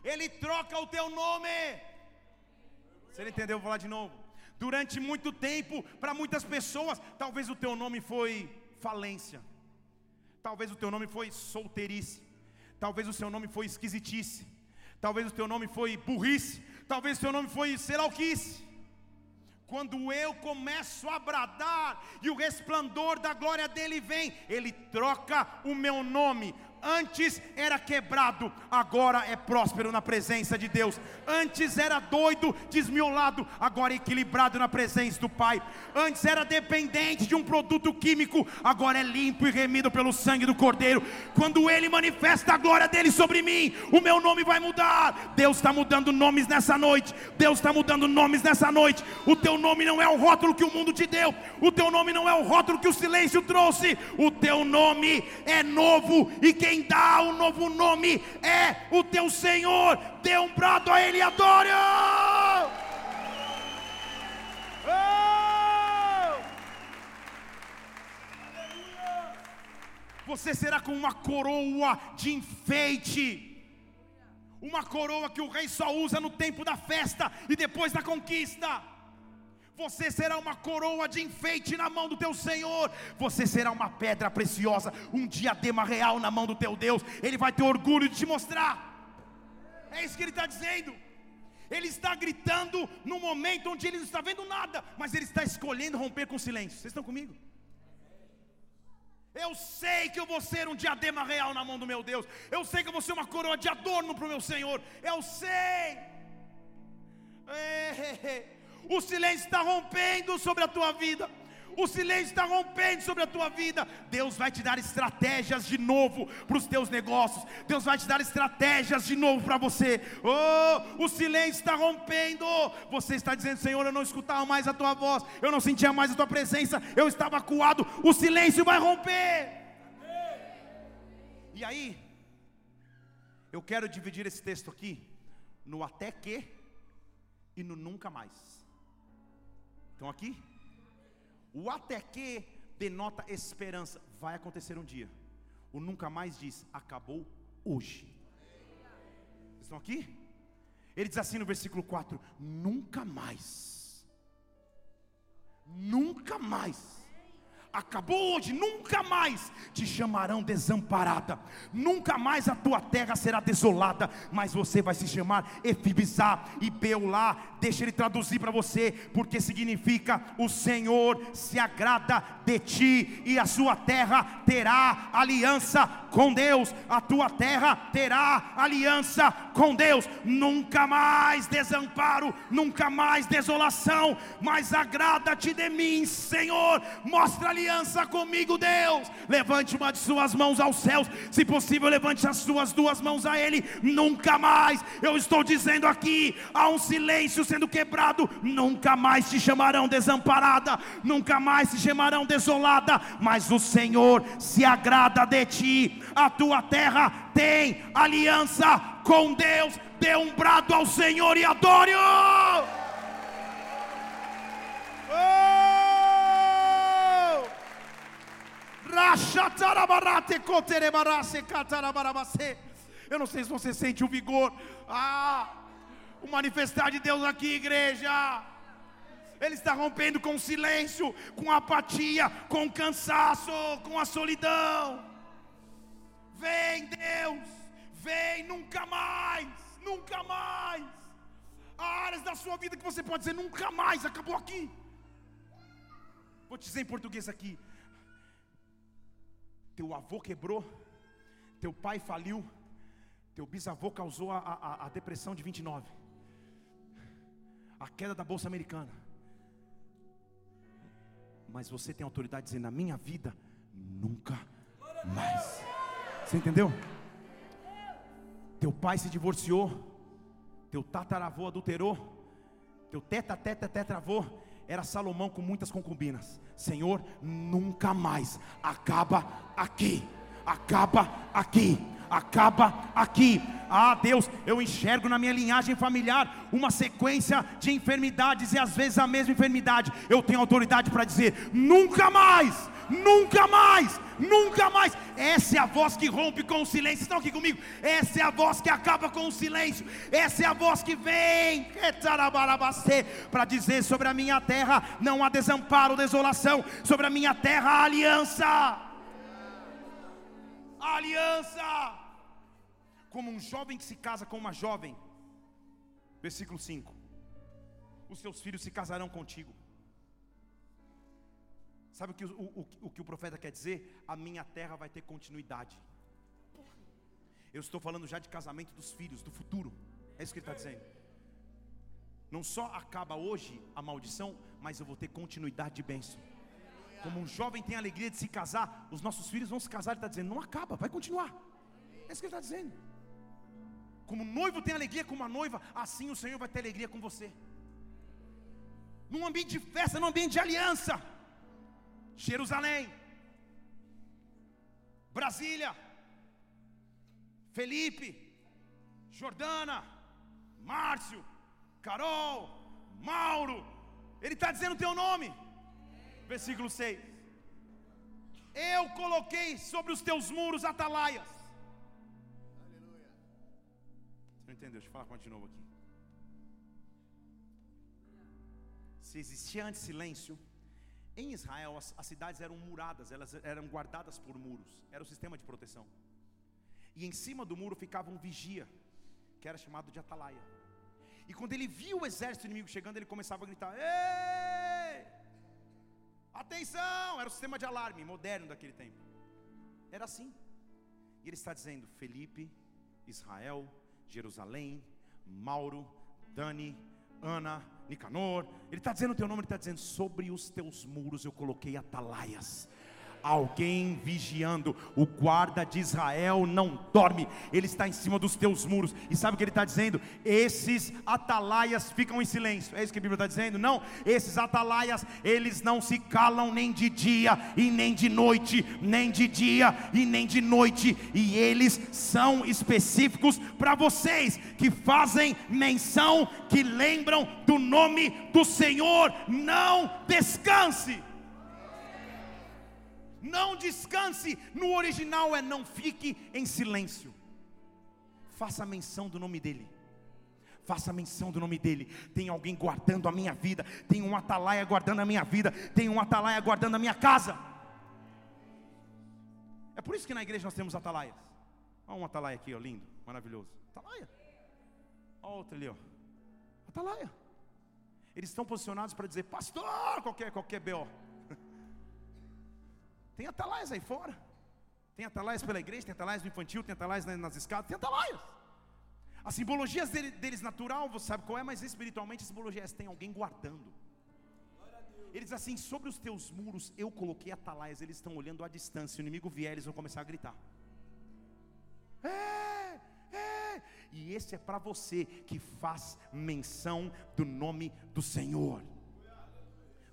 Ele troca o teu nome. Você não entendeu? Vou falar de novo. Durante muito tempo, para muitas pessoas, talvez o teu nome foi falência. Talvez o teu nome foi solteirice. Talvez o seu nome foi esquisitice. Talvez o teu nome foi burrice, talvez o teu nome foi sei lá o que. Quando eu começo a bradar e o resplendor da glória dele vem, ele troca o meu nome, Antes era quebrado, agora é próspero na presença de Deus. Antes era doido, desmiolado, agora é equilibrado na presença do Pai. Antes era dependente de um produto químico, agora é limpo e remido pelo sangue do Cordeiro. Quando Ele manifesta a glória dele sobre mim, o meu nome vai mudar. Deus está mudando nomes nessa noite. Deus está mudando nomes nessa noite. O teu nome não é o rótulo que o mundo te deu. O teu nome não é o rótulo que o silêncio trouxe. O teu nome é novo e quem quem dá o um novo nome é o teu Senhor. Dê um brado a Ele adore. Oh! Você será com uma coroa de enfeite. Uma coroa que o rei só usa no tempo da festa e depois da conquista. Você será uma coroa de enfeite na mão do teu Senhor. Você será uma pedra preciosa, um diadema real na mão do teu Deus. Ele vai ter orgulho de te mostrar. É isso que ele está dizendo. Ele está gritando no momento onde ele não está vendo nada, mas ele está escolhendo romper com silêncio. Vocês estão comigo? Eu sei que eu vou ser um diadema real na mão do meu Deus. Eu sei que eu vou ser uma coroa de adorno para o meu Senhor. Eu sei. Ei, o silêncio está rompendo sobre a tua vida. O silêncio está rompendo sobre a tua vida. Deus vai te dar estratégias de novo para os teus negócios. Deus vai te dar estratégias de novo para você. Oh, o silêncio está rompendo. Você está dizendo, Senhor, eu não escutava mais a tua voz, eu não sentia mais a tua presença, eu estava acuado. O silêncio vai romper. E aí, eu quero dividir esse texto aqui no até que e no nunca mais. Estão aqui? O até que denota esperança. Vai acontecer um dia. O nunca mais diz, acabou hoje. Vocês estão aqui? Ele diz assim no versículo 4: Nunca mais. Nunca mais acabou hoje, nunca mais te chamarão desamparada, nunca mais a tua terra será desolada, mas você vai se chamar Efibizá e Beulá. Deixa ele traduzir para você, porque significa o Senhor se agrada de ti e a sua terra terá aliança com Deus, a tua terra terá aliança com Deus. Nunca mais desamparo, nunca mais desolação, mas agrada-te de mim, Senhor. Mostra-lhe aliança comigo, Deus. Levante uma de suas mãos aos céus, se possível, levante as suas duas mãos a Ele. Nunca mais, eu estou dizendo aqui, há um silêncio sendo quebrado. Nunca mais te chamarão desamparada, nunca mais te chamarão desolada, mas o Senhor se agrada de ti. A tua terra tem aliança com Deus. Dê um brado ao Senhor e adore-o. Oh! Eu não sei se você sente o vigor. Ah, o manifestar de Deus aqui, igreja. Ele está rompendo com silêncio, com apatia, com cansaço, com a solidão. Vem, Deus, vem nunca mais, nunca mais. Há áreas da sua vida que você pode dizer nunca mais, acabou aqui. Vou te dizer em português aqui. Teu avô quebrou, teu pai faliu, teu bisavô causou a, a, a depressão de 29, a queda da bolsa americana. Mas você tem autoridade de dizer: na minha vida, nunca mais. Você entendeu? Teu pai se divorciou, teu tataravô adulterou, teu teta, teta, tetravô era Salomão com muitas concubinas. Senhor, nunca mais. Acaba aqui, acaba aqui, acaba aqui. Ah, Deus, eu enxergo na minha linhagem familiar uma sequência de enfermidades e às vezes a mesma enfermidade. Eu tenho autoridade para dizer: nunca mais, nunca mais, nunca mais. Essa é a voz que rompe com o silêncio. Estão aqui comigo? Essa é a voz que acaba com o silêncio. Essa é a voz que vem para dizer sobre a minha terra não há desamparo, desolação. Sobre a minha terra há aliança. aliança. Como um jovem que se casa com uma jovem. Versículo 5. Os seus filhos se casarão contigo. Sabe o que o, o, o que o profeta quer dizer? A minha terra vai ter continuidade. Eu estou falando já de casamento dos filhos, do futuro. É isso que ele está dizendo. Não só acaba hoje a maldição, mas eu vou ter continuidade de bênção. Como um jovem tem a alegria de se casar, os nossos filhos vão se casar. Ele está dizendo, não acaba, vai continuar. É isso que ele está dizendo. Como o noivo tem alegria com uma noiva, assim o Senhor vai ter alegria com você. Num ambiente de festa, num ambiente de aliança. Jerusalém, Brasília, Felipe, Jordana, Márcio, Carol, Mauro, ele está dizendo o teu nome, versículo 6. Eu coloquei sobre os teus muros atalaias. Entendeu? Deixa eu falar de novo aqui. Se existia antes silêncio, em Israel, as, as, cidades eram muradas, elas eram guardadas por muros, era o sistema de proteção. E em cima do muro ficava um vigia, que era chamado de atalaia. E quando ele viu o exército inimigo chegando, ele começava a gritar: Ei! Atenção! Era o sistema de alarme moderno daquele tempo. Era assim. E ele está dizendo: Felipe, Israel, Jerusalém, Mauro, Dani, Ana, Nicanor, ele está dizendo o teu nome, ele está dizendo: sobre os teus muros eu coloquei atalaias alguém vigiando. O guarda de Israel não dorme, ele está em cima dos teus muros. E sabe o que ele está dizendo? Esses atalaias ficam em silêncio. É isso que a Bíblia está dizendo? Não, esses atalaias, eles não se calam nem de dia e nem de noite, nem de dia e nem de noite. E eles são específicos para vocês que fazem menção, que lembram do nome do Senhor. Não descanse. Não descanse. No original é não fique em silêncio. Faça menção do nome dele. Faça menção do nome dele. Tem alguém guardando a minha vida. Tem um atalaia guardando a minha vida. Tem um atalaia guardando a minha casa. É por isso que na igreja nós temos atalaias. Olha um atalaia aqui, ó, lindo, maravilhoso. Atalaia. Olha outro ali, ó. Atalaia. Eles estão posicionados para dizer, pastor, qualquer, qualquer B.O. Tem atalaias aí fora. Tem atalaias pela igreja, tem atalaias no infantil, tem atalaias nas escadas, tem atalaias. A simbologia deles natural, você sabe qual é, mas espiritualmente a simbologia é essa, tem alguém guardando. Ele diz assim: sobre os teus muros eu coloquei atalaias, eles estão olhando à distância. Se o inimigo vier, eles vão começar a gritar. É, é. E esse é para você que faz menção do nome do Senhor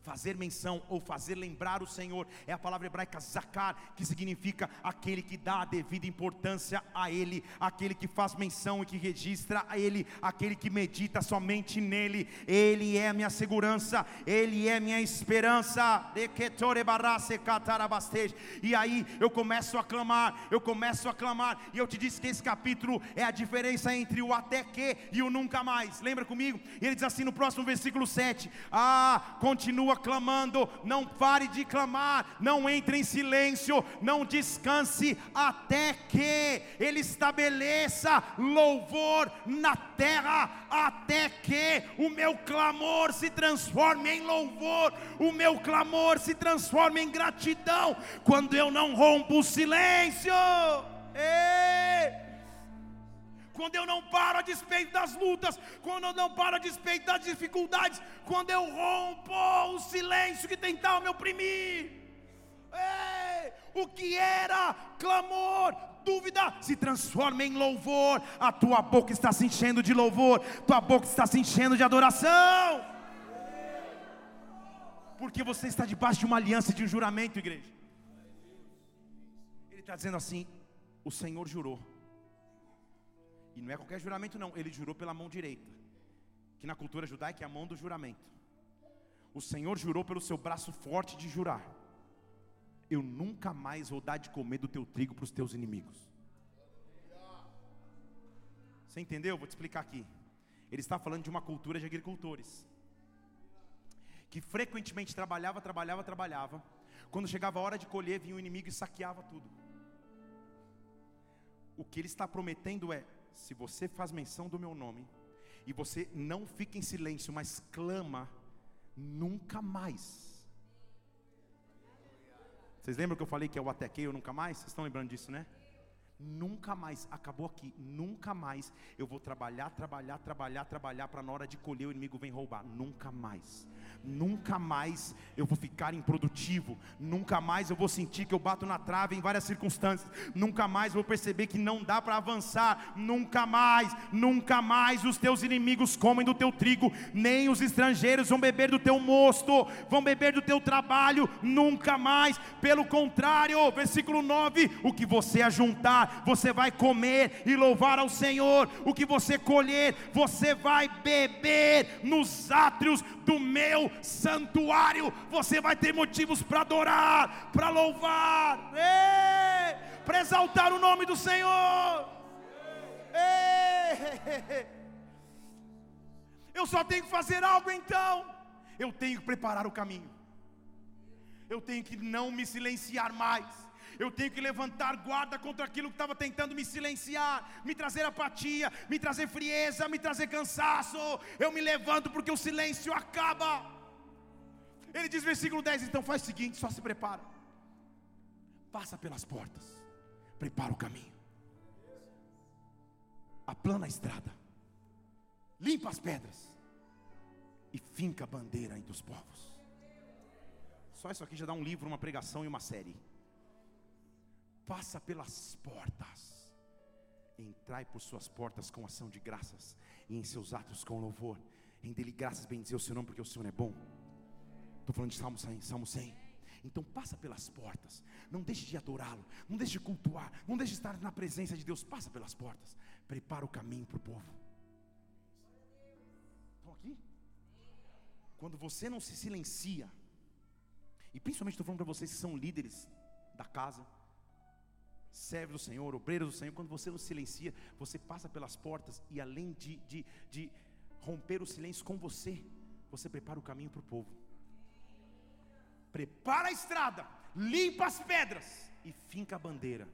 fazer menção ou fazer lembrar o Senhor, é a palavra hebraica zakar, que significa aquele que dá a devida importância a Ele, aquele que faz menção e que registra a Ele, aquele que medita somente nele, Ele é minha segurança, Ele é minha esperança. E aí eu começo a clamar, eu começo a clamar, e eu te disse que esse capítulo é a diferença entre o até que e o nunca mais. Lembra comigo? E ele diz assim no próximo versículo 7: Ah, continua clamando, não pare de clamar, não entre em silêncio, não descanse até que Ele estabeleça louvor na terra, até que o meu clamor se transforme em louvor, o meu clamor se transforme em gratidão, quando eu não rompo o silêncio. Ei! Quando eu não paro a despeito das lutas, quando eu não paro a despeito das dificuldades, quando eu rompo o silêncio que tentava me oprimir. Ei, o que era clamor, dúvida, se transforma em louvor. A tua boca está se enchendo de louvor, tua boca está se enchendo de adoração. Porque você está debaixo de uma aliança, de um juramento, igreja. Ele está dizendo assim: o Senhor jurou e não é qualquer juramento, não. Ele jurou pela mão direita. Que na cultura judaica é a mão do juramento. O Senhor jurou pelo seu braço forte de jurar. Eu nunca mais vou dar de comer do teu trigo para os teus inimigos. Você entendeu? Vou te explicar aqui. Ele está falando de uma cultura de agricultores. Que frequentemente trabalhava, trabalhava, trabalhava. Quando chegava a hora de colher, vinha o inimigo e saqueava tudo. O que ele está prometendo é: se você faz menção do meu nome, e você não fica em silêncio, mas clama, nunca mais. Vocês lembram que eu falei que é o até que eu nunca mais? Vocês estão lembrando disso, né? Nunca mais, acabou aqui, nunca mais eu vou trabalhar, trabalhar, trabalhar, trabalhar para na hora de colher o inimigo vem roubar. Nunca mais. Nunca mais eu vou ficar improdutivo, nunca mais eu vou sentir que eu bato na trave em várias circunstâncias, nunca mais vou perceber que não dá para avançar, nunca mais, nunca mais os teus inimigos comem do teu trigo, nem os estrangeiros vão beber do teu mosto, vão beber do teu trabalho, nunca mais, pelo contrário, versículo 9: o que você ajuntar, você vai comer e louvar ao Senhor, o que você colher, você vai beber nos átrios do meu santuário, você vai ter motivos para adorar, para louvar, para exaltar o nome do Senhor. Eu só tenho que fazer algo então, eu tenho que preparar o caminho, eu tenho que não me silenciar mais eu tenho que levantar guarda contra aquilo que estava tentando me silenciar, me trazer apatia, me trazer frieza, me trazer cansaço. Eu me levanto porque o silêncio acaba. Ele diz versículo 10, então faz o seguinte, só se prepara. Passa pelas portas, prepara o caminho. Aplana a estrada. Limpa as pedras e finca a bandeira entre os povos. Só isso aqui já dá um livro, uma pregação e uma série passa pelas portas. Entrai por suas portas com ação de graças, e em seus atos com louvor. Rende-lhe graças, bendizer o seu nome, porque o Senhor é bom. Estou falando de Salmo 100, Salmo 100. Então passa pelas portas, não deixe de adorá-lo, não deixe de cultuar, não deixe de estar na presença de Deus, passa pelas portas, prepara o caminho para o povo. Estão aqui? Quando você não se silencia, e principalmente estou falando para vocês que são líderes da casa, serve do Senhor, obreiro do Senhor, quando você não silencia, você passa pelas portas e além de, de, de romper o silêncio com você, você prepara o caminho para o povo. Prepara a estrada, limpa as pedras e finca a bandeira.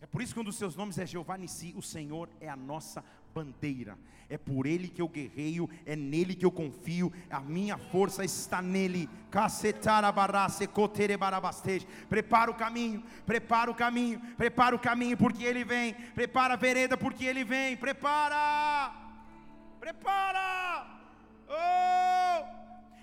É por isso que um dos seus nomes é Jeová Nissi, o Senhor é a nossa bandeira. É por ele que eu guerreio, é nele que eu confio, a minha força está nele. Prepara o caminho, prepara o caminho, prepara o caminho porque ele vem, prepara a vereda porque ele vem, prepara, prepara, oh!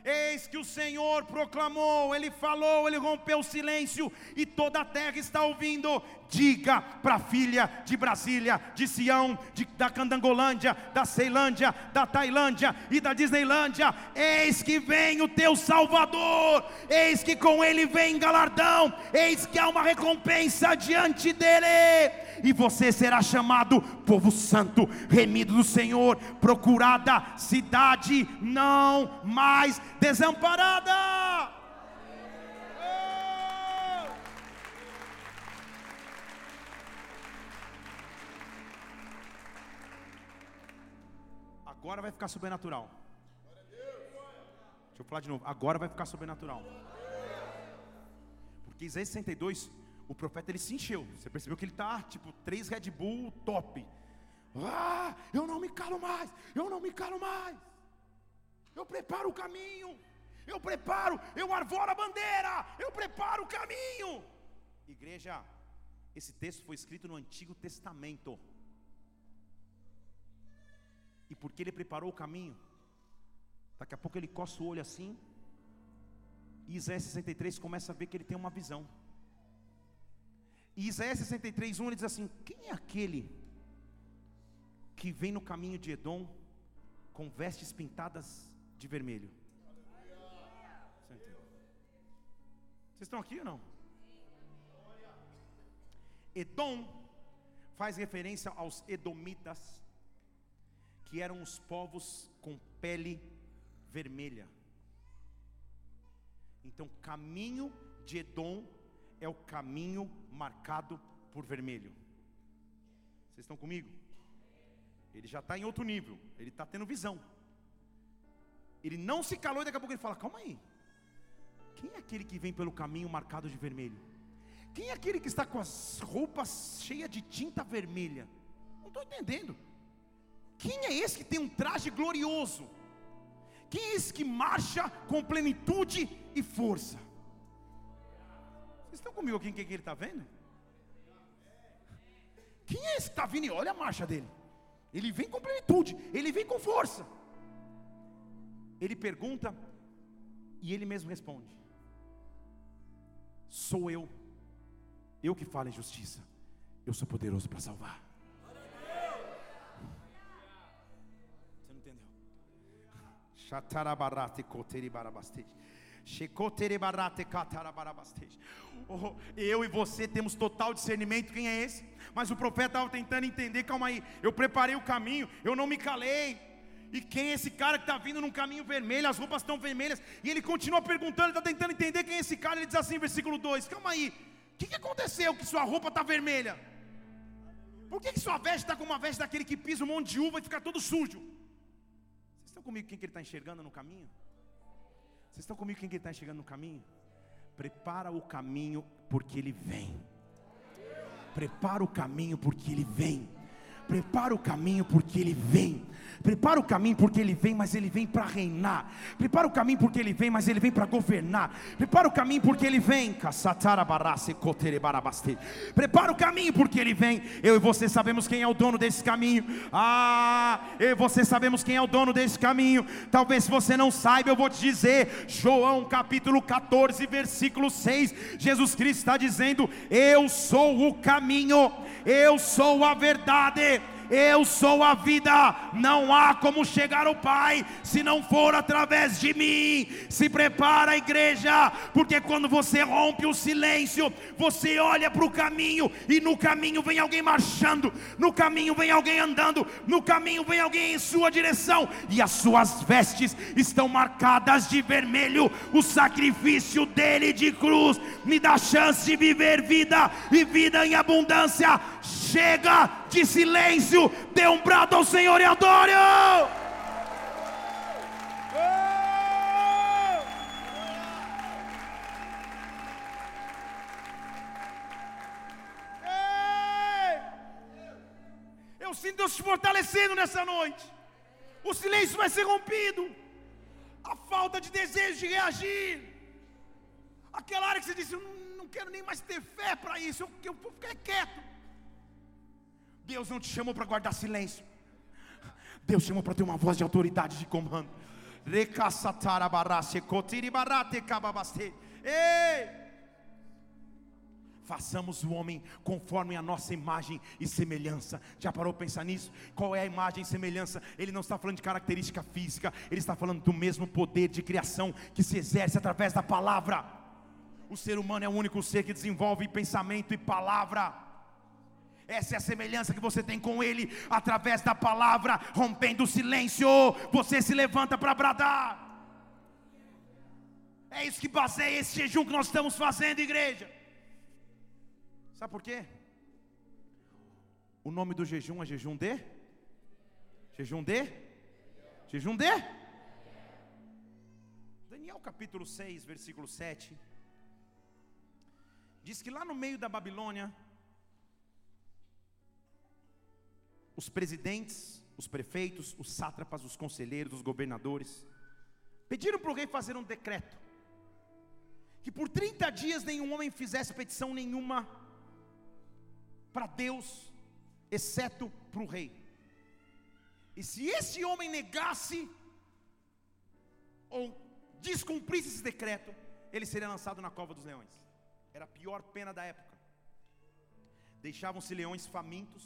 Eis que o Senhor proclamou, Ele falou, Ele rompeu o silêncio, e toda a terra está ouvindo. Diga para a filha de Brasília, de Sião, de, da Candangolândia, da Ceilândia, da Tailândia e da Disneylândia: Eis que vem o teu Salvador, eis que com ele vem galardão, eis que há uma recompensa diante dele, e você será chamado povo santo, remido do Senhor, procurada cidade não mais desamparada. Agora vai ficar sobrenatural. Deixa eu falar de novo. Agora vai ficar sobrenatural. Porque Isaías 62, o profeta ele se encheu. Você percebeu que ele está tipo três Red Bull top. Ah, eu não me calo mais. Eu não me calo mais. Eu preparo o caminho. Eu preparo, eu arvoro a bandeira. Eu preparo o caminho. Igreja, esse texto foi escrito no Antigo Testamento. E porque ele preparou o caminho, daqui a pouco ele coça o olho assim, e Isaías 63 começa a ver que ele tem uma visão. E Isaías 63, 1 ele diz assim: Quem é aquele que vem no caminho de Edom com vestes pintadas de vermelho? Vocês estão aqui ou não? Edom faz referência aos edomitas que eram os povos com pele vermelha. Então, caminho de Edom é o caminho marcado por vermelho. Vocês estão comigo? Ele já está em outro nível, ele está tendo visão. Ele não se calou e daqui a pouco ele fala: Calma aí, quem é aquele que vem pelo caminho marcado de vermelho? Quem é aquele que está com as roupas cheias de tinta vermelha? Não estou entendendo. Quem é esse que tem um traje glorioso? Quem é esse que marcha com plenitude e força? Vocês estão comigo aqui? Quem que ele está vendo? Quem é esse que está vindo? E olha a marcha dele. Ele vem com plenitude, ele vem com força. Ele pergunta e ele mesmo responde: Sou eu, eu que falo em justiça, eu sou poderoso para salvar. Oh, eu e você temos total discernimento quem é esse, mas o profeta estava tentando entender, calma aí, eu preparei o caminho, eu não me calei. E quem é esse cara que está vindo num caminho vermelho, as roupas estão vermelhas, e ele continua perguntando, está tentando entender quem é esse cara, ele diz assim, versículo 2: Calma aí, o que, que aconteceu que sua roupa está vermelha? Por que, que sua veste está como uma veste daquele que pisa um monte de uva e fica todo sujo? Comigo quem que ele está enxergando no caminho? Vocês estão comigo quem que ele está enxergando no caminho? Prepara o caminho porque ele vem. Prepara o caminho porque ele vem. Prepara o caminho porque ele vem. Prepara o caminho porque ele vem, mas ele vem para reinar. Prepara o caminho porque ele vem, mas ele vem para governar. Prepara o caminho porque ele vem. Prepara o caminho porque ele vem. Eu e você sabemos quem é o dono desse caminho. Ah, eu e você sabemos quem é o dono desse caminho. Talvez você não saiba, eu vou te dizer. João capítulo 14, versículo 6. Jesus Cristo está dizendo: Eu sou o caminho, eu sou a verdade eu sou a vida, não há como chegar ao Pai se não for através de mim. Se prepara igreja, porque quando você rompe o silêncio, você olha para o caminho e no caminho vem alguém marchando, no caminho vem alguém andando, no caminho vem alguém em sua direção e as suas vestes estão marcadas de vermelho. O sacrifício dele de cruz me dá chance de viver vida e vida em abundância Chega de silêncio, dê um brado ao Senhor e adore. Eu sinto Deus te fortalecendo nessa noite. O silêncio vai ser rompido. A falta de desejo de reagir. Aquela área que você disse, eu não quero nem mais ter fé para isso. Eu, eu vou ficar quieto. Deus não te chamou para guardar silêncio. Deus chamou para ter uma voz de autoridade de comando. Ei! Façamos o homem conforme a nossa imagem e semelhança. Já parou para pensar nisso? Qual é a imagem e semelhança? Ele não está falando de característica física, ele está falando do mesmo poder de criação que se exerce através da palavra. O ser humano é o único ser que desenvolve pensamento e palavra. Essa é a semelhança que você tem com Ele, através da palavra, rompendo o silêncio, você se levanta para bradar. É isso que baseia esse jejum que nós estamos fazendo, igreja. Sabe por quê? O nome do jejum é jejum de? Jejum de? Jejum de? Daniel capítulo 6, versículo 7. Diz que lá no meio da Babilônia, os presidentes, os prefeitos, os sátrapas, os conselheiros, os governadores, pediram para o rei fazer um decreto, que por 30 dias nenhum homem fizesse petição nenhuma para Deus, exceto para o rei. E se esse homem negasse ou descumprisse esse decreto, ele seria lançado na cova dos leões. Era a pior pena da época. Deixavam-se leões famintos.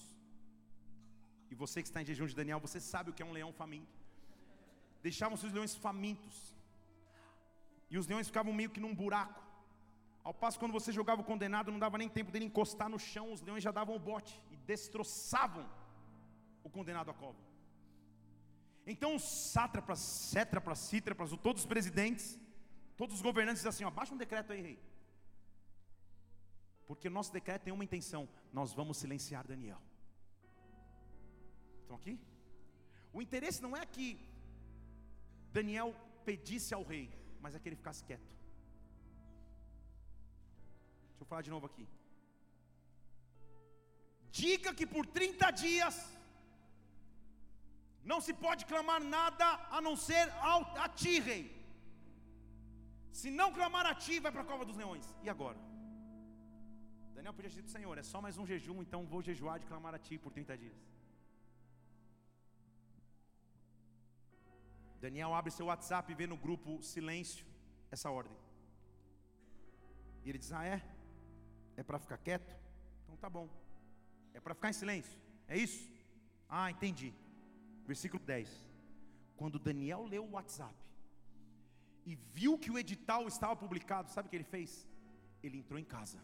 E você que está em jejum de Daniel, você sabe o que é um leão faminto. Deixavam-se os leões famintos. E os leões ficavam meio que num buraco. Ao passo quando você jogava o condenado, não dava nem tempo dele encostar no chão, os leões já davam o bote e destroçavam o condenado à cova. Então os sátrapas, cétrapas, cítrapas, todos os presidentes, todos os governantes dizem assim: ó, baixa um decreto aí, rei. Porque nosso decreto tem uma intenção: nós vamos silenciar Daniel. Estão aqui? O interesse não é que Daniel pedisse ao rei, mas é que ele ficasse quieto. Deixa eu falar de novo aqui. Diga que por 30 dias não se pode clamar nada a não ser ao, a ti, rei. Se não clamar a ti, vai para a cova dos leões. E agora? Daniel podia ter dito, Senhor, é só mais um jejum, então vou jejuar de clamar a ti por 30 dias. Daniel abre seu WhatsApp e vê no grupo silêncio essa ordem. E ele diz: Ah, é? É para ficar quieto? Então tá bom. É para ficar em silêncio. É isso? Ah, entendi. Versículo 10. Quando Daniel leu o WhatsApp e viu que o edital estava publicado, sabe o que ele fez? Ele entrou em casa,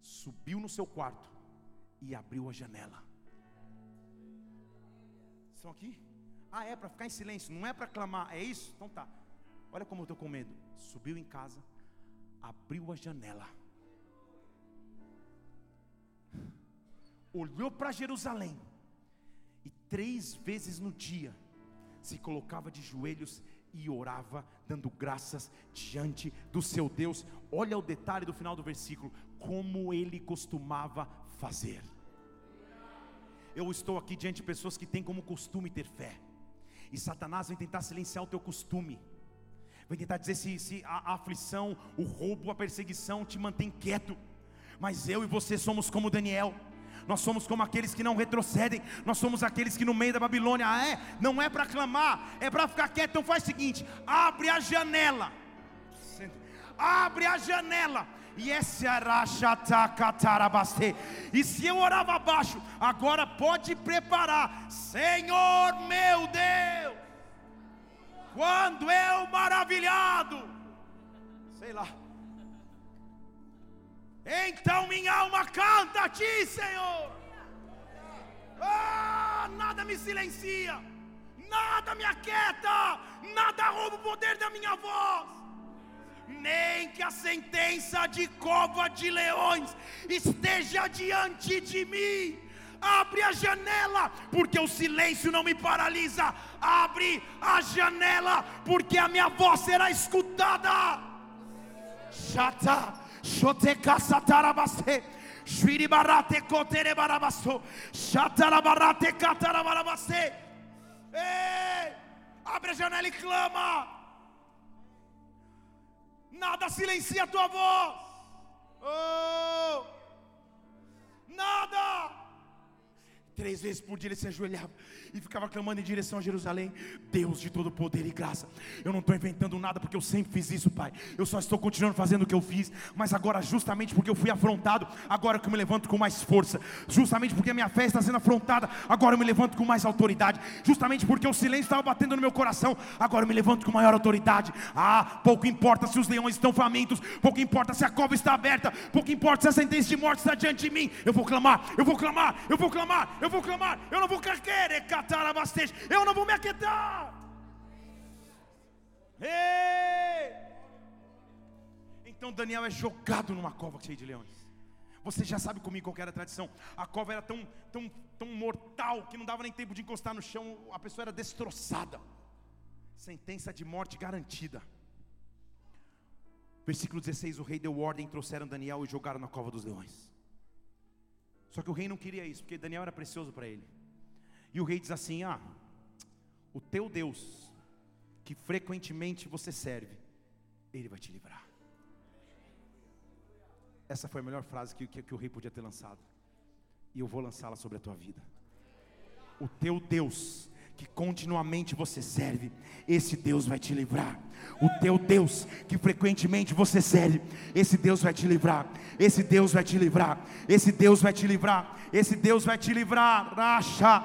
subiu no seu quarto e abriu a janela. Estão aqui? Ah, é para ficar em silêncio, não é para clamar, é isso? Então tá. Olha como eu estou com medo. Subiu em casa, abriu a janela olhou para Jerusalém e três vezes no dia se colocava de joelhos e orava, dando graças diante do seu Deus. Olha o detalhe do final do versículo: como ele costumava fazer. Eu estou aqui diante de pessoas que têm como costume ter fé, e Satanás vem tentar silenciar o teu costume, vem tentar dizer se, se a, a aflição, o roubo, a perseguição te mantém quieto, mas eu e você somos como Daniel. Nós somos como aqueles que não retrocedem, nós somos aqueles que no meio da Babilônia, ah, é, não é para clamar, é para ficar quieto. Então faz o seguinte: abre a janela, abre a janela. E se eu orava abaixo, agora pode preparar, Senhor meu Deus. Quando eu maravilhado, sei lá, então minha alma canta a ti, Senhor. Ah, nada me silencia, nada me aquieta, nada rouba o poder da minha voz. Nem que a sentença de cova de leões esteja diante de mim. Abre a janela, porque o silêncio não me paralisa. Abre a janela, porque a minha voz será escutada. Chata. Shoteka satarabaste. Shviribarate kotere barabasto. Shatarabarate katarabarabaste. Ei! Abre a janela e clama. Nada silencia a tua voz. Oh! Nada. Três vezes por dia ele se ajoelhava e ficava clamando em direção a Jerusalém: Deus de todo poder e graça, eu não estou inventando nada porque eu sempre fiz isso, Pai. Eu só estou continuando fazendo o que eu fiz, mas agora, justamente porque eu fui afrontado, agora que eu me levanto com mais força, justamente porque a minha fé está sendo afrontada, agora eu me levanto com mais autoridade, justamente porque o silêncio estava batendo no meu coração, agora eu me levanto com maior autoridade. Ah, pouco importa se os leões estão famintos, pouco importa se a cova está aberta, pouco importa se a sentença de morte está diante de mim. Eu vou clamar, eu vou clamar, eu vou clamar, eu vou clamar, eu não vou querer eu não vou me aquietar. Ei! Então Daniel é jogado numa cova cheia de leões. Você já sabe comigo qual era a tradição. A cova era tão, tão, tão mortal que não dava nem tempo de encostar no chão, a pessoa era destroçada. Sentença de morte garantida. Versículo 16: O rei deu ordem, trouxeram Daniel e jogaram na cova dos leões. Só que o rei não queria isso, porque Daniel era precioso para ele. E o rei diz assim: Ah, o teu Deus, que frequentemente você serve, ele vai te livrar. Essa foi a melhor frase que, que, que o rei podia ter lançado. E eu vou lançá-la sobre a tua vida. O teu Deus, que continuamente você serve, esse Deus vai te livrar. O teu Deus, que frequentemente você serve, esse Deus vai te livrar. Esse Deus vai te livrar. Esse Deus vai te livrar. Esse Deus vai te livrar. Racha.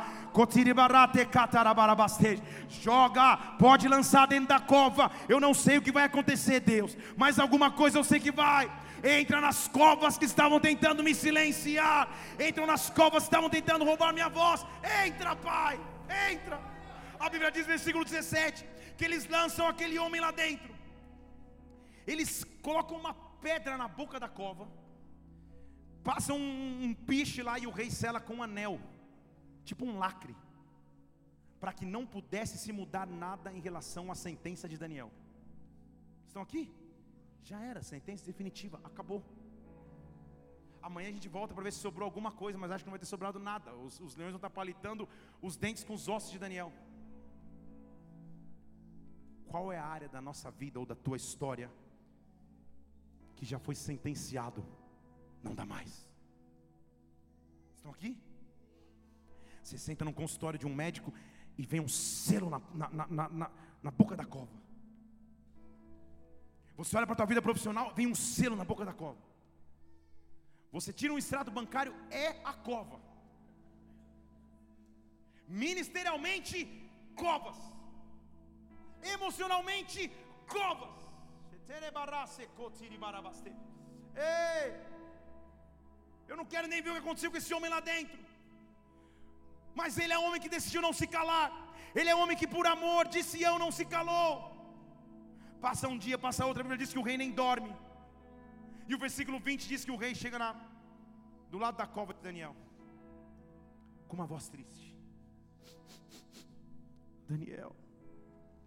Joga, pode lançar dentro da cova. Eu não sei o que vai acontecer, Deus, mas alguma coisa eu sei que vai entra nas covas que estavam tentando me silenciar, entram nas covas que estavam tentando roubar minha voz. Entra, Pai, entra. A Bíblia diz no versículo 17 que eles lançam aquele homem lá dentro. Eles colocam uma pedra na boca da cova, passam um, um piche lá e o rei sela com um anel, tipo um lacre, para que não pudesse se mudar nada em relação à sentença de Daniel. Estão aqui? Já era, sentença definitiva, acabou. Amanhã a gente volta para ver se sobrou alguma coisa, mas acho que não vai ter sobrado nada. Os, os leões vão estar palitando os dentes com os ossos de Daniel. Qual é a área da nossa vida ou da tua história que já foi sentenciado? Não dá mais. Estão aqui? Você senta num consultório de um médico e vem um selo na, na, na, na, na boca da cova. Você olha para a tua vida profissional, vem um selo na boca da cova. Você tira um extrato bancário, é a cova. Ministerialmente, covas. Emocionalmente, covas. Ei, eu não quero nem ver o que aconteceu com esse homem lá dentro. Mas ele é homem que decidiu não se calar. Ele é homem que por amor de Sião não se calou. Passa um dia, passa outro, a Bíblia diz que o rei nem dorme. E o versículo 20 diz que o rei chega na, do lado da cova de Daniel, com uma voz triste. Daniel,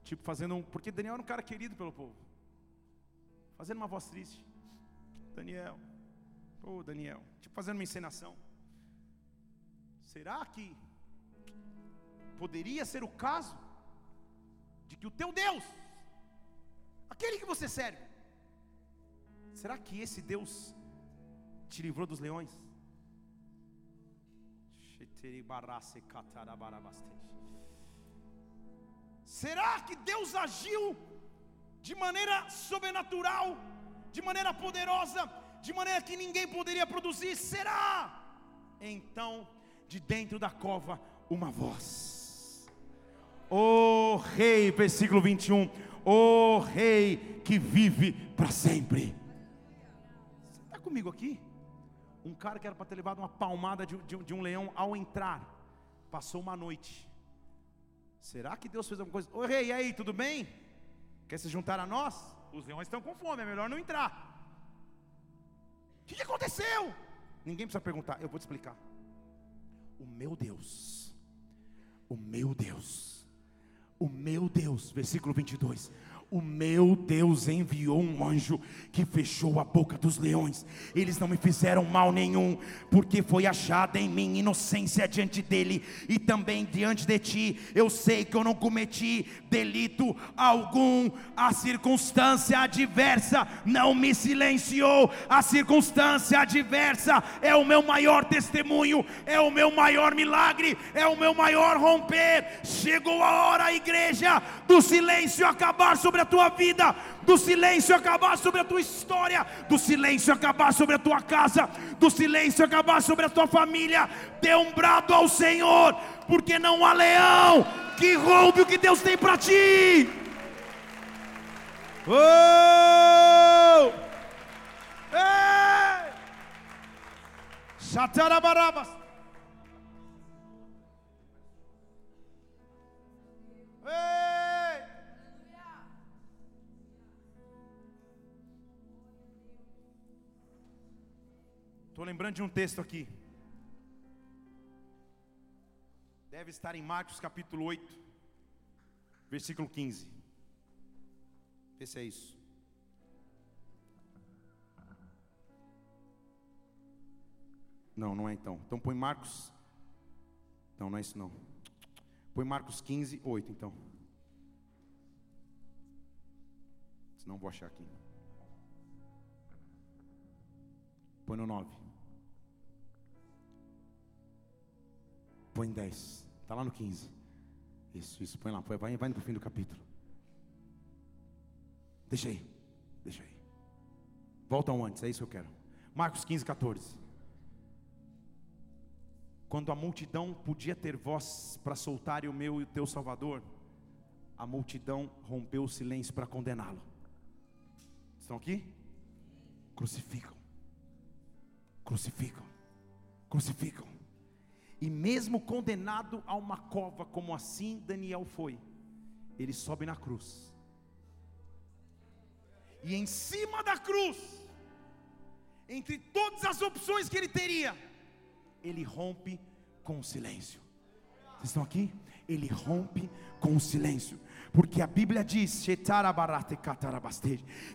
tipo fazendo um, porque Daniel era um cara querido pelo povo, fazendo uma voz triste. Daniel, oh Daniel, tipo fazendo uma encenação. Será que poderia ser o caso de que o teu Deus aquele que você serve. Será que esse Deus te livrou dos leões? Será que Deus agiu de maneira sobrenatural, de maneira poderosa, de maneira que ninguém poderia produzir? Será? Então, de dentro da cova, uma voz. O oh, rei, versículo 21 o Rei que vive para sempre. Comigo aqui? Um cara que era para ter levado uma palmada de, de, de, um leão ao entrar, passou uma noite. Será que Deus fez alguma coisa? Ô rei, e aí, tudo bem? Quer se juntar a nós? Os leões estão com fome, é melhor não entrar. O que, que aconteceu? Ninguém precisa perguntar, eu vou te explicar. O meu Deus, o meu Deus o meu Deus, versículo 22, o meu Deus enviou um anjo que fechou a boca dos leões. Eles não me fizeram mal nenhum, porque foi achada em mim inocência diante dele e também diante de ti. Eu sei que eu não cometi delito algum. A circunstância adversa não me silenciou. A circunstância adversa é o meu maior testemunho, é o meu maior milagre, é o meu maior romper. Chegou a hora, igreja, do silêncio acabar sobre sobre a tua vida, do silêncio acabar sobre a tua história, do silêncio acabar sobre a tua casa, do silêncio acabar sobre a tua família. Dê um brado ao Senhor, porque não há leão que roube o que Deus tem para ti. Oh! Ei! Chatarabarabas. Estou lembrando de um texto aqui. Deve estar em Marcos capítulo 8, versículo 15. Vê se é isso. Não, não é então. Então põe Marcos. Não, não é isso não. Põe Marcos 15, 8 então. Senão vou achar aqui. Põe no 9. Põe 10. Está lá no 15. Isso, isso. Põe lá. Põe, vai, vai para o fim do capítulo. Deixa aí. Deixa aí. Volta ao antes. É isso que eu quero. Marcos 15, 14. Quando a multidão podia ter voz para soltar o meu e o teu Salvador, a multidão rompeu o silêncio para condená-lo. Estão aqui? Crucificam. Crucificam. Crucificam. E mesmo condenado a uma cova, como assim Daniel foi, ele sobe na cruz. E em cima da cruz, entre todas as opções que ele teria, ele rompe com o silêncio. Vocês estão aqui? Ele rompe com o silêncio porque a Bíblia diz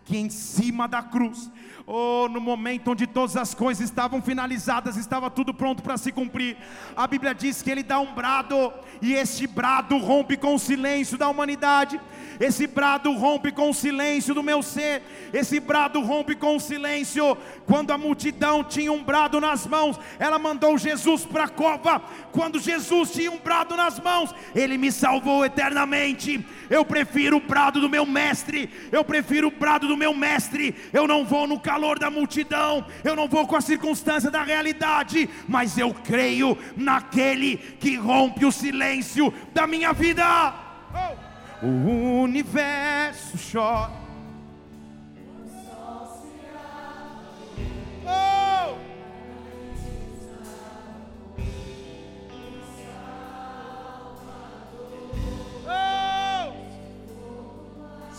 que em cima da cruz, oh, no momento onde todas as coisas estavam finalizadas, estava tudo pronto para se cumprir, a Bíblia diz que ele dá um brado, e este brado rompe com o silêncio da humanidade, esse brado rompe com o silêncio do meu ser, esse brado rompe com o silêncio. Quando a multidão tinha um brado nas mãos, ela mandou Jesus para a cova. Quando Jesus tinha um brado nas mãos, ele me salvou eternamente. Eu prefiro o brado do meu mestre, eu prefiro o brado do meu mestre. Eu não vou no calor da multidão, eu não vou com a circunstância da realidade, mas eu creio naquele que rompe o silêncio da minha vida. O universo chora.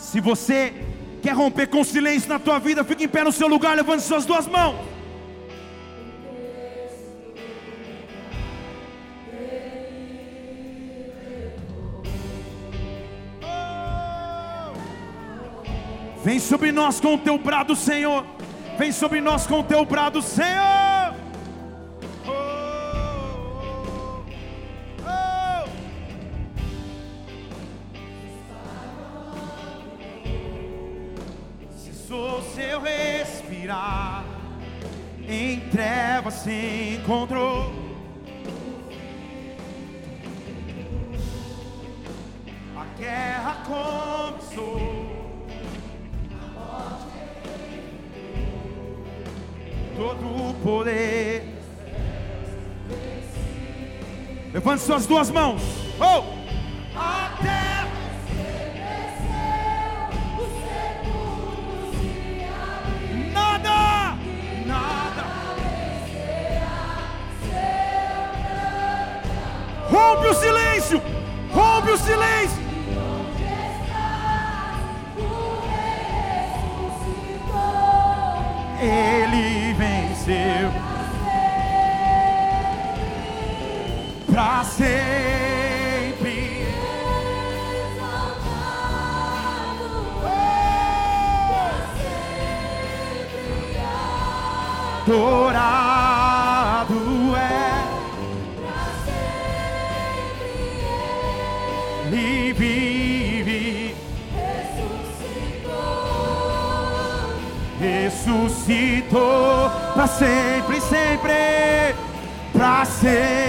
Se você quer romper com o silêncio na tua vida, fique em pé no seu lugar, levante suas duas mãos. Vem sobre nós com o teu brado, Senhor. Vem sobre nós com o teu brado, Senhor. Seu respirar, em trevas se encontrou. A guerra começou. Todo o poder. Levante suas duas mãos. Oh! Rompe o silêncio! Rompe o silêncio! Ressuscitou para sempre, sempre, para sempre.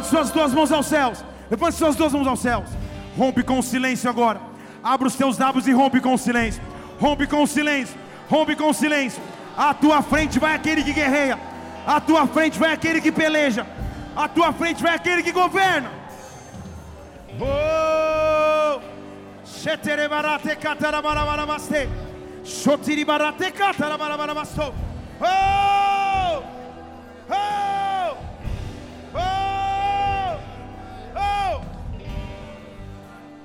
Levante suas duas mãos aos céus. Levante suas duas mãos aos céus. Rompe com o silêncio agora. Abra os teus lábios e rompe com o silêncio. Rompe com o silêncio. Rompe com o silêncio. À tua frente vai aquele que guerreia. À tua frente vai aquele que peleja. À tua frente vai aquele que governa. Oh! Oh!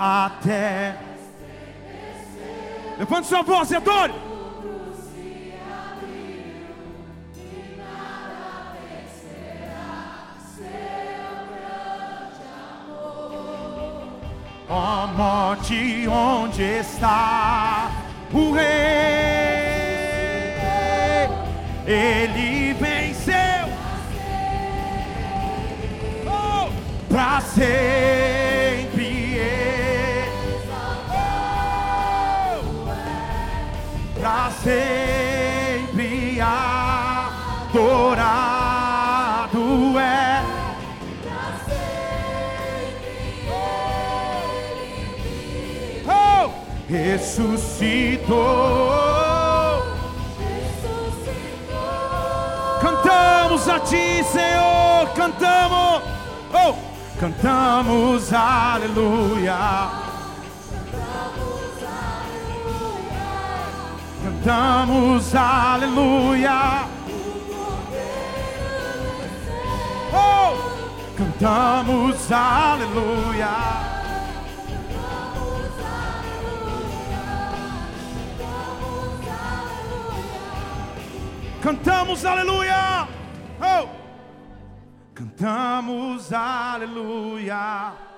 Oh. A terra. Levante sua voz adore. Ó morte, onde está o rei? Ele venceu. Oh, pra sempre sempre adorado é. Oh, ressuscitou. Cantamos a ti, Senhor, cantamos. Oh, cantamos aleluia. Cantamos aleluia. Oh, cantamos aleluia. Cantamos aleluia. Oh, cantamos aleluia.